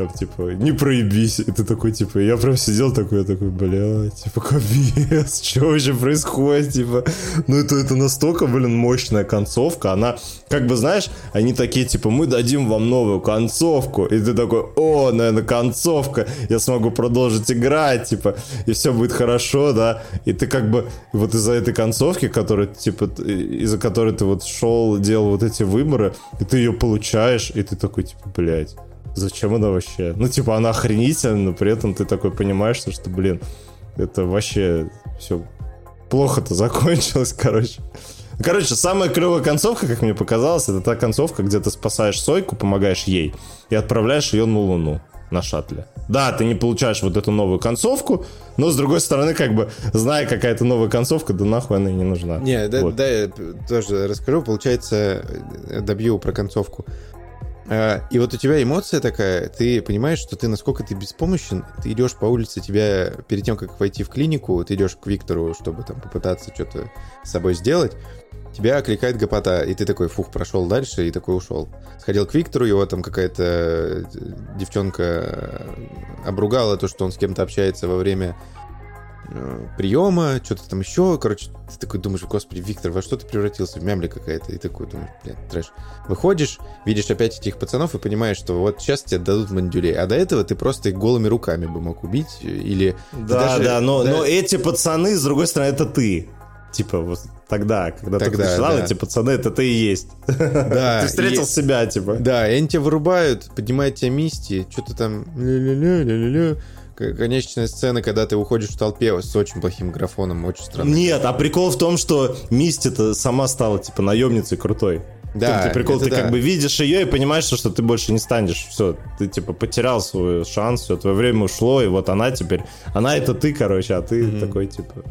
там, типа, не проебись. И ты такой, типа, я прям сидел такой, я такой, бля, типа, капец, что вообще происходит, типа. Ну, это, это настолько, блин, мощная концовка, она, как бы, знаешь, они такие, типа, мы дадим вам новую концовку, и ты такой, о, наверное, концовка, я смогу продолжить играть, типа, и все будет хорошо, да, и ты как бы вот из-за этой концовки, которая, типа, из-за которой ты вот шел, делал вот эти выборы, и ты ее получаешь, и ты такой, типа, блядь, зачем она вообще? Ну, типа, она охренительная, но при этом ты такой понимаешь, что, блин, это вообще все плохо-то закончилось, короче. Короче, самая клевая концовка, как мне показалось, это та концовка, где ты спасаешь Сойку, помогаешь ей и отправляешь ее на Луну на шаттле. Да, ты не получаешь вот эту новую концовку, но с другой стороны, как бы, зная какая-то новая концовка, да нахуй она и не нужна. Не, да, вот. да, я тоже расскажу. Получается, добью про концовку. А, и вот у тебя эмоция такая, ты понимаешь, что ты насколько ты беспомощен, ты идешь по улице, тебя перед тем, как войти в клинику, ты идешь к Виктору, чтобы там попытаться что-то с собой сделать, тебя окликает гопота, и ты такой, фух, прошел дальше, и такой ушел. Сходил к Виктору, его там какая-то э, девчонка обругала то, что он с кем-то общается во время Э, приема, что-то там еще. Короче, ты такой думаешь, господи, Виктор, во что ты превратился? В мямли какая-то. И такой думаешь, блядь, трэш. Выходишь, видишь опять этих пацанов и понимаешь, что вот сейчас тебе дадут мандюлей. А до этого ты просто их голыми руками бы мог убить. Или... Да, даже, да, но, да, но эти пацаны, с другой стороны, это ты. Типа вот тогда, когда тогда, ты начинал, да. эти пацаны, это ты и есть. Да. Ты встретил и, себя, типа. Да, и они тебя вырубают, поднимают тебя мисти, что-то там конечная сцена, когда ты уходишь в толпе с очень плохим графоном, очень странно. Нет, а прикол в том, что Мисти-то сама стала, типа, наемницей крутой. Да, ты прикол, ты да. как бы видишь ее и понимаешь, что ты больше не станешь. Все, ты типа потерял свой шанс, все, твое время ушло, и вот она теперь, она это ты, короче, а ты mm-hmm. такой типа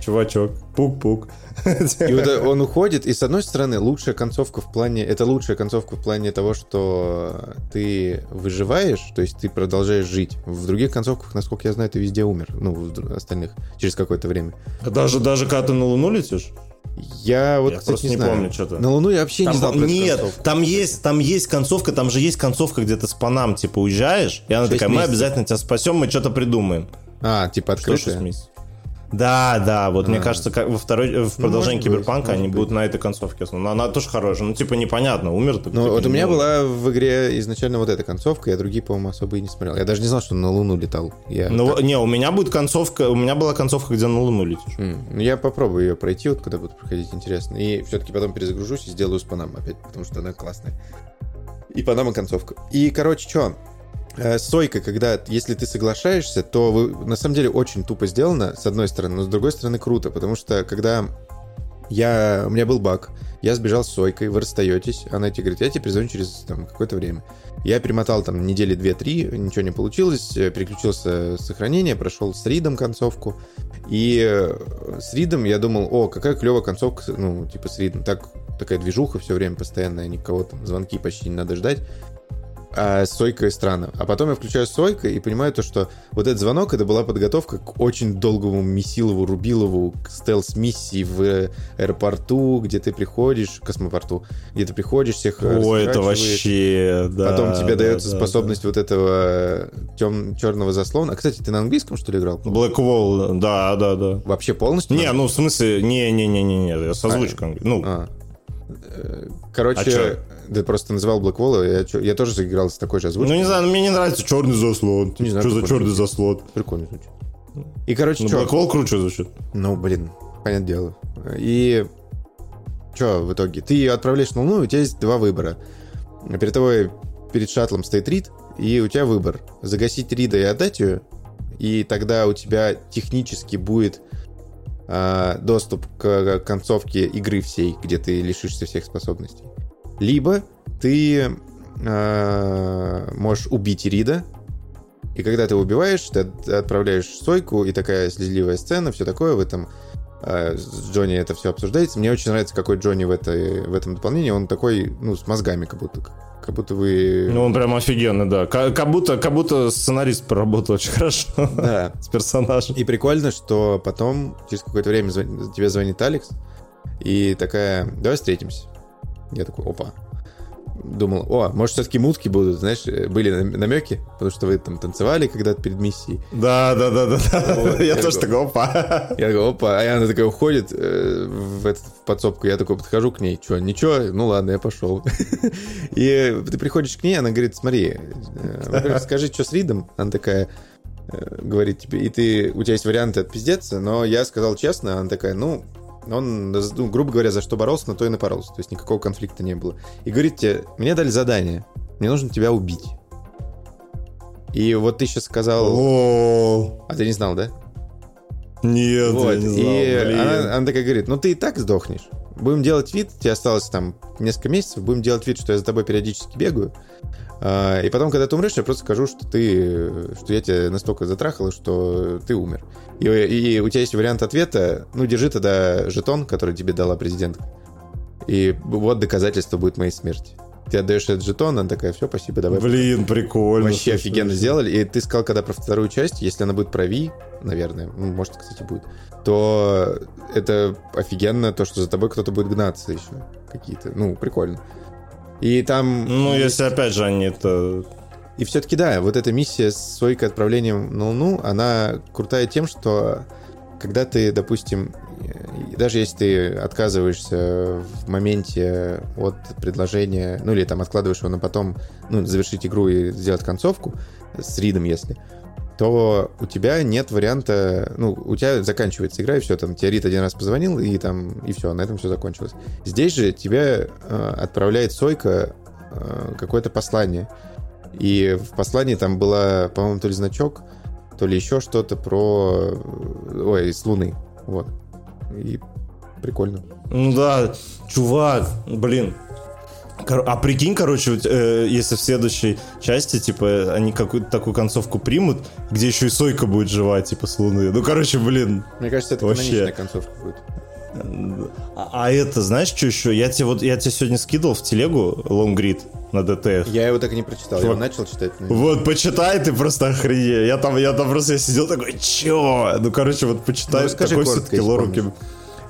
чувачок, пук-пук. И вот он уходит, и с одной стороны, лучшая концовка в плане... Это лучшая концовка в плане того, что ты выживаешь, то есть ты продолжаешь жить. В других концовках, насколько я знаю, ты везде умер. Ну, в остальных, через какое-то время. Даже, даже когда ты на Луну летишь? Я вот, я кстати, не, не знаю. помню что-то. На Луну я вообще там, не знал Нет, там есть, там есть концовка, там же есть концовка, где ты с Панам, типа, уезжаешь, и она такая, мы обязательно тебя спасем, мы что-то придумаем. А, типа открытая? Что да, да, вот а. мне кажется, как во второй, в ну, продолжении ну, Киберпанка быть, они быть. будут на этой концовке основаны. Она тоже хорошая, ну типа непонятно, умер ты. Ну вот у меня была в игре изначально вот эта концовка, я другие, по-моему, особо и не смотрел. Я даже не знал, что на Луну летал. Я ну, так... не, у меня будет концовка, у меня была концовка, где на Луну летишь. Mm. Ну я попробую ее пройти, вот когда буду проходить интересно. И все-таки потом перезагружусь и сделаю с Панам опять, потому что она классная. И Панама концовка. И, короче, что? Э, сойка, когда, если ты соглашаешься, то вы, на самом деле очень тупо сделано, с одной стороны, но с другой стороны круто, потому что когда я, у меня был баг, я сбежал с Сойкой, вы расстаетесь, она тебе говорит, я тебе перезвоню через там, какое-то время. Я перемотал там недели две-три, ничего не получилось, э, переключился с сохранения, прошел с Ридом концовку, и э, с Ридом я думал, о, какая клевая концовка, ну, типа с Ридом, так, такая движуха все время постоянная, никого там, звонки почти не надо ждать а Сойка странно. А потом я включаю Сойка и понимаю то, что вот этот звонок, это была подготовка к очень долгому Месилову, Рубилову стелс-миссии в аэропорту, где ты приходишь, космопорту, где ты приходишь, всех О, это вообще, да. Потом тебе да, дается да, способность да. вот этого тем, черного заслона. А, кстати, ты на английском, что ли, играл? Black Wall, да, да, да. Вообще полностью? Не, ну, в смысле, не-не-не-не, я с озвучкой. Ну, А. Э, Короче, А? Ты просто называл Black Wall, я, я тоже заиграл с такой же озвучкой. ну, не знаю, мне не нравится черный заслон. Не знаю, Что за черный заслон? Прикольно звучит. И, короче, Ну, чё? Black Wall круче звучит. Ну, блин, понятное дело. И что в итоге? Ты ее отправляешь на Луну, у тебя есть два выбора. Перед тобой, перед шаттлом стоит Рид, и у тебя выбор. Загасить Рида и отдать ее, и тогда у тебя технически будет а, доступ к концовке игры всей, где ты лишишься всех способностей. Либо ты а, можешь убить Рида, и когда ты убиваешь, ты от- отправляешь Сойку, и такая слезливая сцена, все такое в этом э, с Джонни это все обсуждается. Мне очень нравится, какой Джонни в, этой, в этом дополнении. Он такой, ну, с мозгами, как будто. Как будто вы... Ну, он прям офигенный, да. Ка- Как будто, как будто сценарист поработал очень хорошо Да. с персонажем. И прикольно, что потом, через какое-то время, звон- тебе звонит Алекс, и такая, давай встретимся. Я такой, опа. Думал, о, может, все-таки мутки будут, знаешь, были нам- намеки, потому что вы там танцевали когда-то перед миссией. Да, да, да, да. да. Вот, Я я тоже такой, опа. Я такой, опа, а она такая уходит э, в, этот, в подсобку, я такой подхожу к ней, что, ничего, ну ладно, я пошел. И ты приходишь к ней, она говорит, смотри, э, скажи, что с Ридом, она такая, э, говорит тебе, и ты, у тебя есть варианты отпиздеться, но я сказал честно, она такая, ну, он, ну, грубо говоря, за что боролся, на то и напоролся, то есть никакого конфликта не было. И говорит тебе, мне дали задание, мне нужно тебя убить. И вот ты сейчас сказал, а ты не знал, да? нет, Вот, я не знал, и блин. она, она такая говорит, ну ты и так сдохнешь. Будем делать вид, тебе осталось там несколько месяцев, будем делать вид, что я за тобой периодически бегаю. А, и потом, когда ты умрешь, я просто скажу, что ты, что я тебя настолько затрахала, что ты умер. И, и у тебя есть вариант ответа, ну держи тогда жетон, который тебе дала президент. И вот доказательство будет моей смерти. Ты отдаешь этот жетон, она такая, все, спасибо, давай. Блин, прикольно. Вообще слушай. офигенно сделали. И ты сказал, когда про вторую часть, если она будет про Ви, наверное, ну, может, кстати, будет, то это офигенно, то, что за тобой кто-то будет гнаться еще. Какие-то, ну, прикольно. И там... Ну, если опять же они это... И все-таки, да, вот эта миссия с Сойкой отправлением на Луну, она крутая тем, что когда ты, допустим, даже если ты отказываешься в моменте от предложения, ну или там откладываешь его на потом, ну, завершить игру и сделать концовку с Ридом, если, то у тебя нет варианта, ну, у тебя заканчивается игра, и все, там, тебе Рид один раз позвонил, и там, и все, на этом все закончилось. Здесь же тебя э, отправляет Сойка э, какое-то послание, и в послании там была, по-моему, то ли значок, то ли еще что-то про... Ой, с Луны. Вот. И прикольно. Ну да, чувак, блин. А прикинь, короче, вот, э, если в следующей части, типа, они какую-то такую концовку примут, где еще и Сойка будет жива, типа, с Луны. Ну, короче, блин. Мне кажется, это Вообще. каноничная концовка будет. А, а это, знаешь, что еще? Я тебе вот, я тебе сегодня скидывал в телегу Лонгрид на ДТФ. Я его так и не прочитал. Я его начал читать. но Вот, почитай, ты просто охренеешь. Я там, я там просто я сидел такой, чё? Ну, короче, вот почитай, Ну, такой все-таки лор. помнишь.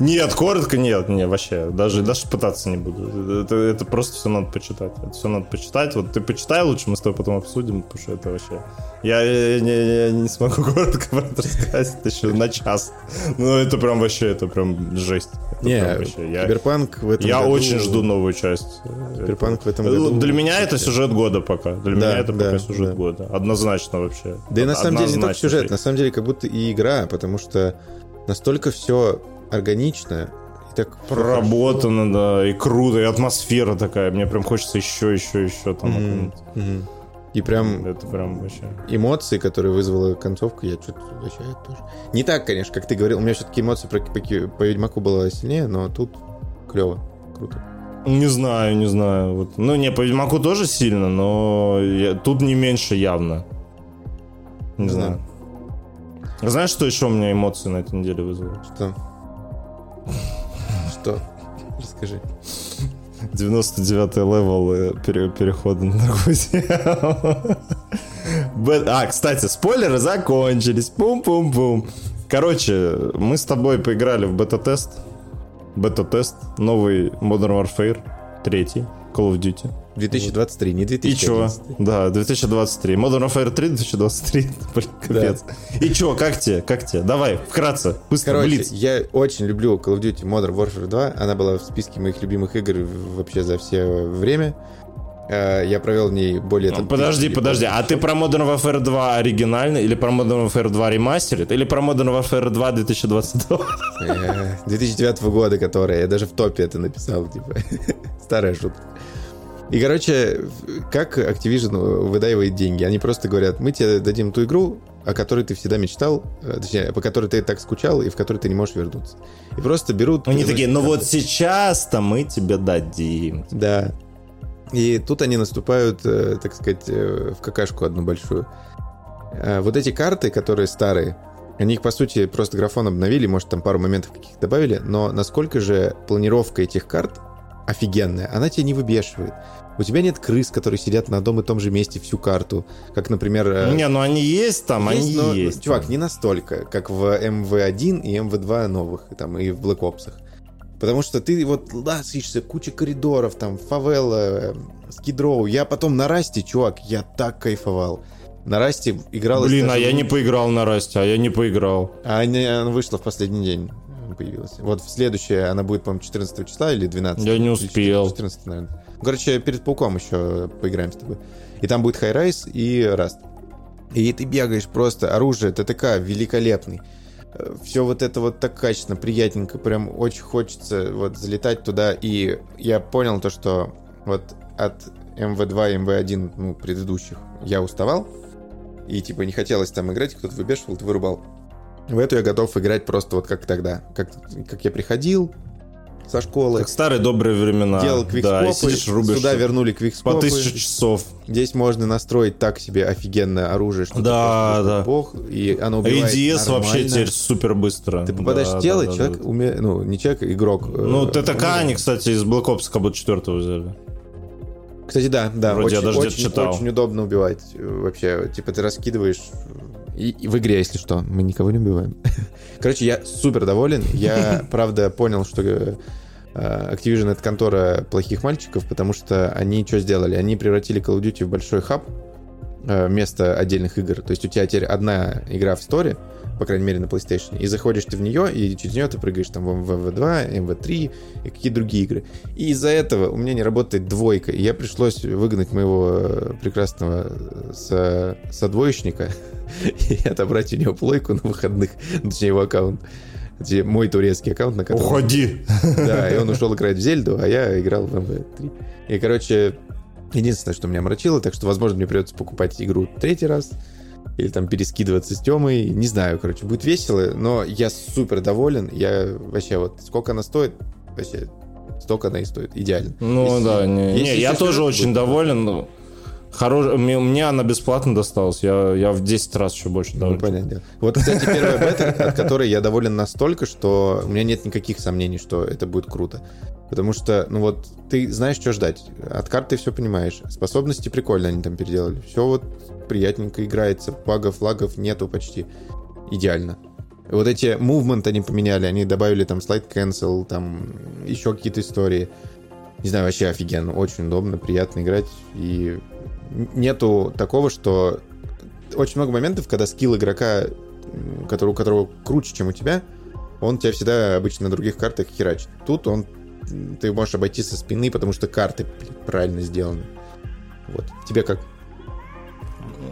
Нет, коротко нет, не, вообще, даже, даже пытаться не буду. Это, это просто все надо почитать. Это все надо почитать. Вот ты почитай лучше, мы с тобой потом обсудим, потому что это вообще... Я, я- я- я не смогу коротко про это рассказать, еще на час. Ну, это прям вообще, это прям жесть. Это Не, прям вообще, я, Киберпанк в этом я году- очень жду новую часть. Киберпанк в этом Это- году... Для меня это сюжет года пока. Для Да, меня это да, пока сюжет да. года. Однозначно вообще. Да и на самом деле не только сюжет, на самом деле как будто и игра, потому что настолько все органично и так Проработано, да, и круто, и атмосфера такая. Мне прям хочется еще, еще, еще там. Окунуться. мгм. И прям Это прям вообще... эмоции, которые вызвала концовка, я что-то вообще тоже. Не так, конечно, как ты говорил. У меня все-таки эмоции про, по, по Ведьмаку было сильнее, но тут клево, круто. Не знаю, не знаю. Вот. Ну, не, по Ведьмаку тоже сильно, но я- тут не меньше явно. Не Не знаю. Знаешь, что еще у меня эмоции на этой неделе вызвало? Что? Что? Расскажи. 99 level э, пере- перехода на другую. Б- А, кстати, спойлеры закончились. Пум-пум-пум. Короче, мы с тобой поиграли в бета-тест. Бета-тест. Новый Modern Warfare. Третий. Call of Duty. 2023, не И чё? 2011. Да, 2023. Modern Warfare 3 2023. Блин, капец. И чё, как тебе? Как тебе? Давай, вкратце, быстро, Короче, блиц. я очень люблю Call of Duty Modern Warfare 2. Она была в списке моих любимых игр вообще за все время. Э, Я провел в ней более... там, Подожди, подожди, а ты про Modern Warfare 2 оригинальный или про Modern Warfare 2 ремастерит или про Modern Warfare 2 2022? Э, 2009 года, которая, я даже в топе это написал, типа, старая шутка. И, короче, как Activision выдаивает деньги? Они просто говорят, мы тебе дадим ту игру, о которой ты всегда мечтал, э, точнее, по которой ты так скучал и в которой ты не можешь вернуться. И просто берут... Они такие, ну вот сейчас-то мы тебе дадим. Да. И тут они наступают, э, так сказать, э, в какашку одну большую. Вот эти карты, которые старые, они их, по сути, просто графон обновили, может, там пару моментов каких-то добавили, но насколько же планировка этих карт офигенная, она тебя не выбешивает. У тебя нет крыс, которые сидят на одном и том же месте всю карту, как, например... э, Не, ну они есть там, есть, они но, есть. Чувак, не настолько, как в МВ-1 и МВ-2 новых, там, и в Black Ops. Потому что ты вот носишься, куча коридоров, там, Favela, Skidrow. Я потом на Rust е, чувак, я так кайфовал. На Rust е играл... Блин, а я не поиграл на Rust е, а я не поиграл. А она вышла в последний день появилась. Вот в следующее, она будет, по-моему, 14 числа или 12? Я не успел. 14, наверное. Короче, перед Пауком еще поиграем с тобой. И там будет Highrise и Rust. И ты бегаешь просто, оружие, TTK великолепный. Все вот это вот так качественно, приятненько, прям очень хочется вот залетать туда. И я понял то, что вот от МВ2 и МВ1, ну, предыдущих, я уставал. И типа не хотелось там играть, кто-то выбешивал, ты вырубал. В эту я готов играть просто вот как тогда. Как, как я приходил со школы, Как старые добрые времена. делал Да, квикскопы, сидишь, рубишь сюда вернули квикскопы. по тысячу часов. Здесь можно настроить так себе офигенное оружие, что Да, да. бог, и оно убивает ADS вообще нормально. теперь супер быстро. Ты попадаешь Да, в тело, да, да, человек да. уме- ну, не человек, а игрок. Ну, э, ТТК они, кстати, из Black Ops как будто четвертого взяли. Кстати, да, да, Вроде я очень, даже где-то очень, читал. очень удобно убивать э, вообще. Типа ты раскидываешь и, и в игре, если что, мы никого не убиваем. Короче, я супер доволен. Я, правда, понял, что э, Activision это контора плохих мальчиков, потому что они что сделали? Они превратили Call of Duty в большой хаб э, вместо отдельных игр. То есть у тебя теперь одна игра в сторе, по крайней мере на PlayStation, и заходишь ты в нее, и через нее ты прыгаешь там в MV2, MV3 и какие другие игры. И из-за этого у меня не работает двойка, и я пришлось выгнать моего э, прекрасного э, со- содвоечника и отобрать у него плойку на выходных, точнее его аккаунт. Мой турецкий аккаунт, на котором... Уходи! Да, и он ушел играть в Зельду, а я играл в МВ3. И, короче, единственное, что меня омрачило, так что, возможно, мне придется покупать игру третий раз, или там перескидываться с Темой, не знаю, короче, будет весело, но я супер доволен, я вообще вот, сколько она стоит, вообще, столько она и стоит, идеально. Ну Если- да, не, если не, я сюжет тоже будет очень хороший. доволен. ну, Хорош... Мне, мне она бесплатно досталась. Я, я в 10 раз еще больше Ну, доволен. понятное дело. Вот, кстати, первая бета, от которой я доволен настолько, что у меня нет никаких сомнений, что это будет круто. Потому что, ну вот, ты знаешь, что ждать. От карты все понимаешь. Способности прикольно они там переделали. Все вот приятненько играется. Багов, лагов нету почти. Идеально. Вот эти movement они поменяли. Они добавили там слайд cancel, там еще какие-то истории. Не знаю, вообще офигенно. Очень удобно, приятно играть. И нету такого, что очень много моментов, когда скилл игрока, который, у которого круче, чем у тебя, он тебя всегда обычно на других картах херачит. Тут он ты можешь обойти со спины, потому что карты правильно сделаны. Вот. Тебе как?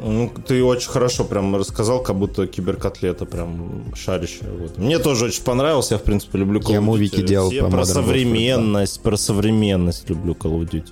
Ну, ты очень хорошо прям рассказал, как будто киберкотлета прям шарящая. Вот. Мне тоже очень понравилось. Я, в принципе, люблю Call Я of Duty. мувики делал Все по про Modern Warfare современность, про современность люблю Call of Duty.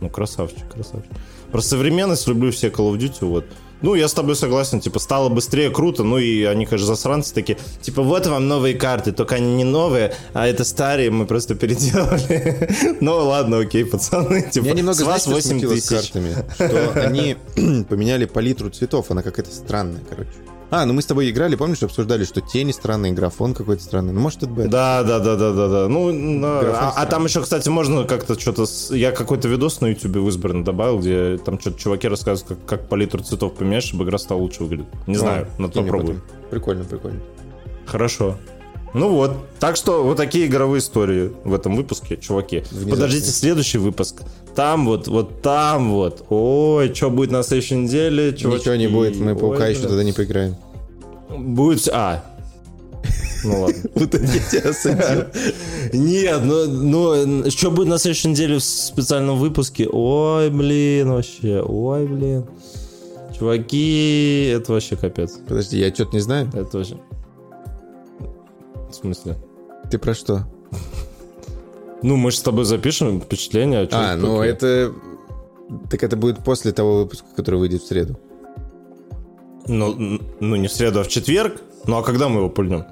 Ну, красавчик, красавчик. Про современность люблю все Call of Duty, вот. Ну, я с тобой согласен, типа, стало быстрее, круто, ну и они, конечно, засранцы такие, типа, вот вам новые карты, только они не новые, а это старые, мы просто переделали. Ну, ладно, окей, пацаны, типа, Меня немного, с вас знаешь, 8 смутило с тысяч. картами, что они поменяли палитру цветов, она какая-то странная, короче. А, ну мы с тобой играли, помнишь, обсуждали, что тени странные, графон какой-то странный. Ну, может, это бета. Да, да, да, да, да, да. Ну, на- а, а там еще, кстати, можно как-то что-то... Я какой-то видос на YouTube в избранно добавил, где там что-то чуваки рассказывают, как, как палитру цветов поменять, чтобы игра стала лучше выглядеть. Не знаю, Ну, надо кинь мне попробуем. потом. Прикольно, прикольно. Хорошо. Ну вот. Так что вот такие игровые истории в этом выпуске, чуваки. Внезапно. Подождите следующий выпуск. Там вот, вот там вот. Ой, что будет на следующей неделе, чувачки? Ничего не будет, мы паука Ой, еще тогда не поиграем. Будет... А. Ну ладно. Вот я тебя осадил. Нет, ну, ну, что будет на следующей неделе в специальном выпуске? Ой, блин, вообще, ой, блин. Чуваки, это вообще капец. Подожди, я что-то не знаю. Это вообще... В смысле? Ты про что? Ну, мы же с тобой запишем впечатление. о А, ну это... Так это будет после того выпуска, который выйдет в среду. Ну, ну, не в среду, а в четверг. Ну, а когда мы его пульнем?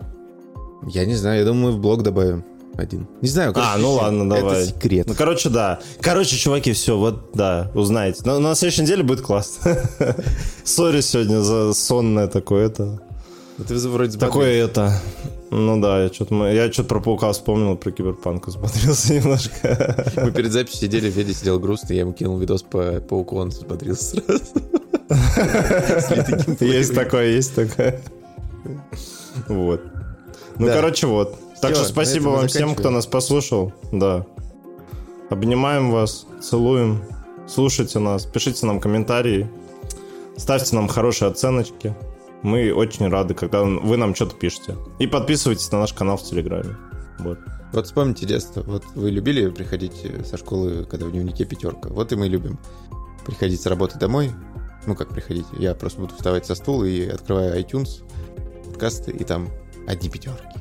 Я не знаю, я думаю, мы в блог добавим один. Не знаю, А, ну ладно, давай. Это секрет. Ну, короче, да. Короче, чуваки, все, вот, да, узнаете. Но на следующей неделе будет классно. Сори сегодня за сонное такое это. Это вроде Такое это. Ну да, я что-то я что-то про паука вспомнил, про киберпанк взбодрился немножко. Мы перед записью сидели, Федя сидел грустный, я ему кинул видос по пауку, он взбодрился сразу. Есть такое, есть такое. Вот. Ну, короче, вот. Так что спасибо вам всем, кто нас послушал. Да. Обнимаем вас, целуем. Слушайте нас, пишите нам комментарии. Ставьте нам хорошие оценочки. Мы очень рады, когда вы нам что-то пишете. И подписывайтесь на наш канал в Телеграме. Вот. Вот вспомните детство. Вот вы любили приходить со школы, когда в дневнике пятерка. Вот и мы любим приходить с работы домой. Ну, как приходить? Я просто буду вставать со стула и открываю iTunes, подкасты, и там одни пятерки.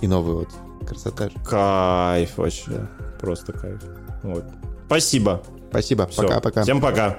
И новый вот. Красота же. Кайф вообще. Просто кайф. Вот. Спасибо. Спасибо. Пока-пока. Всем пока.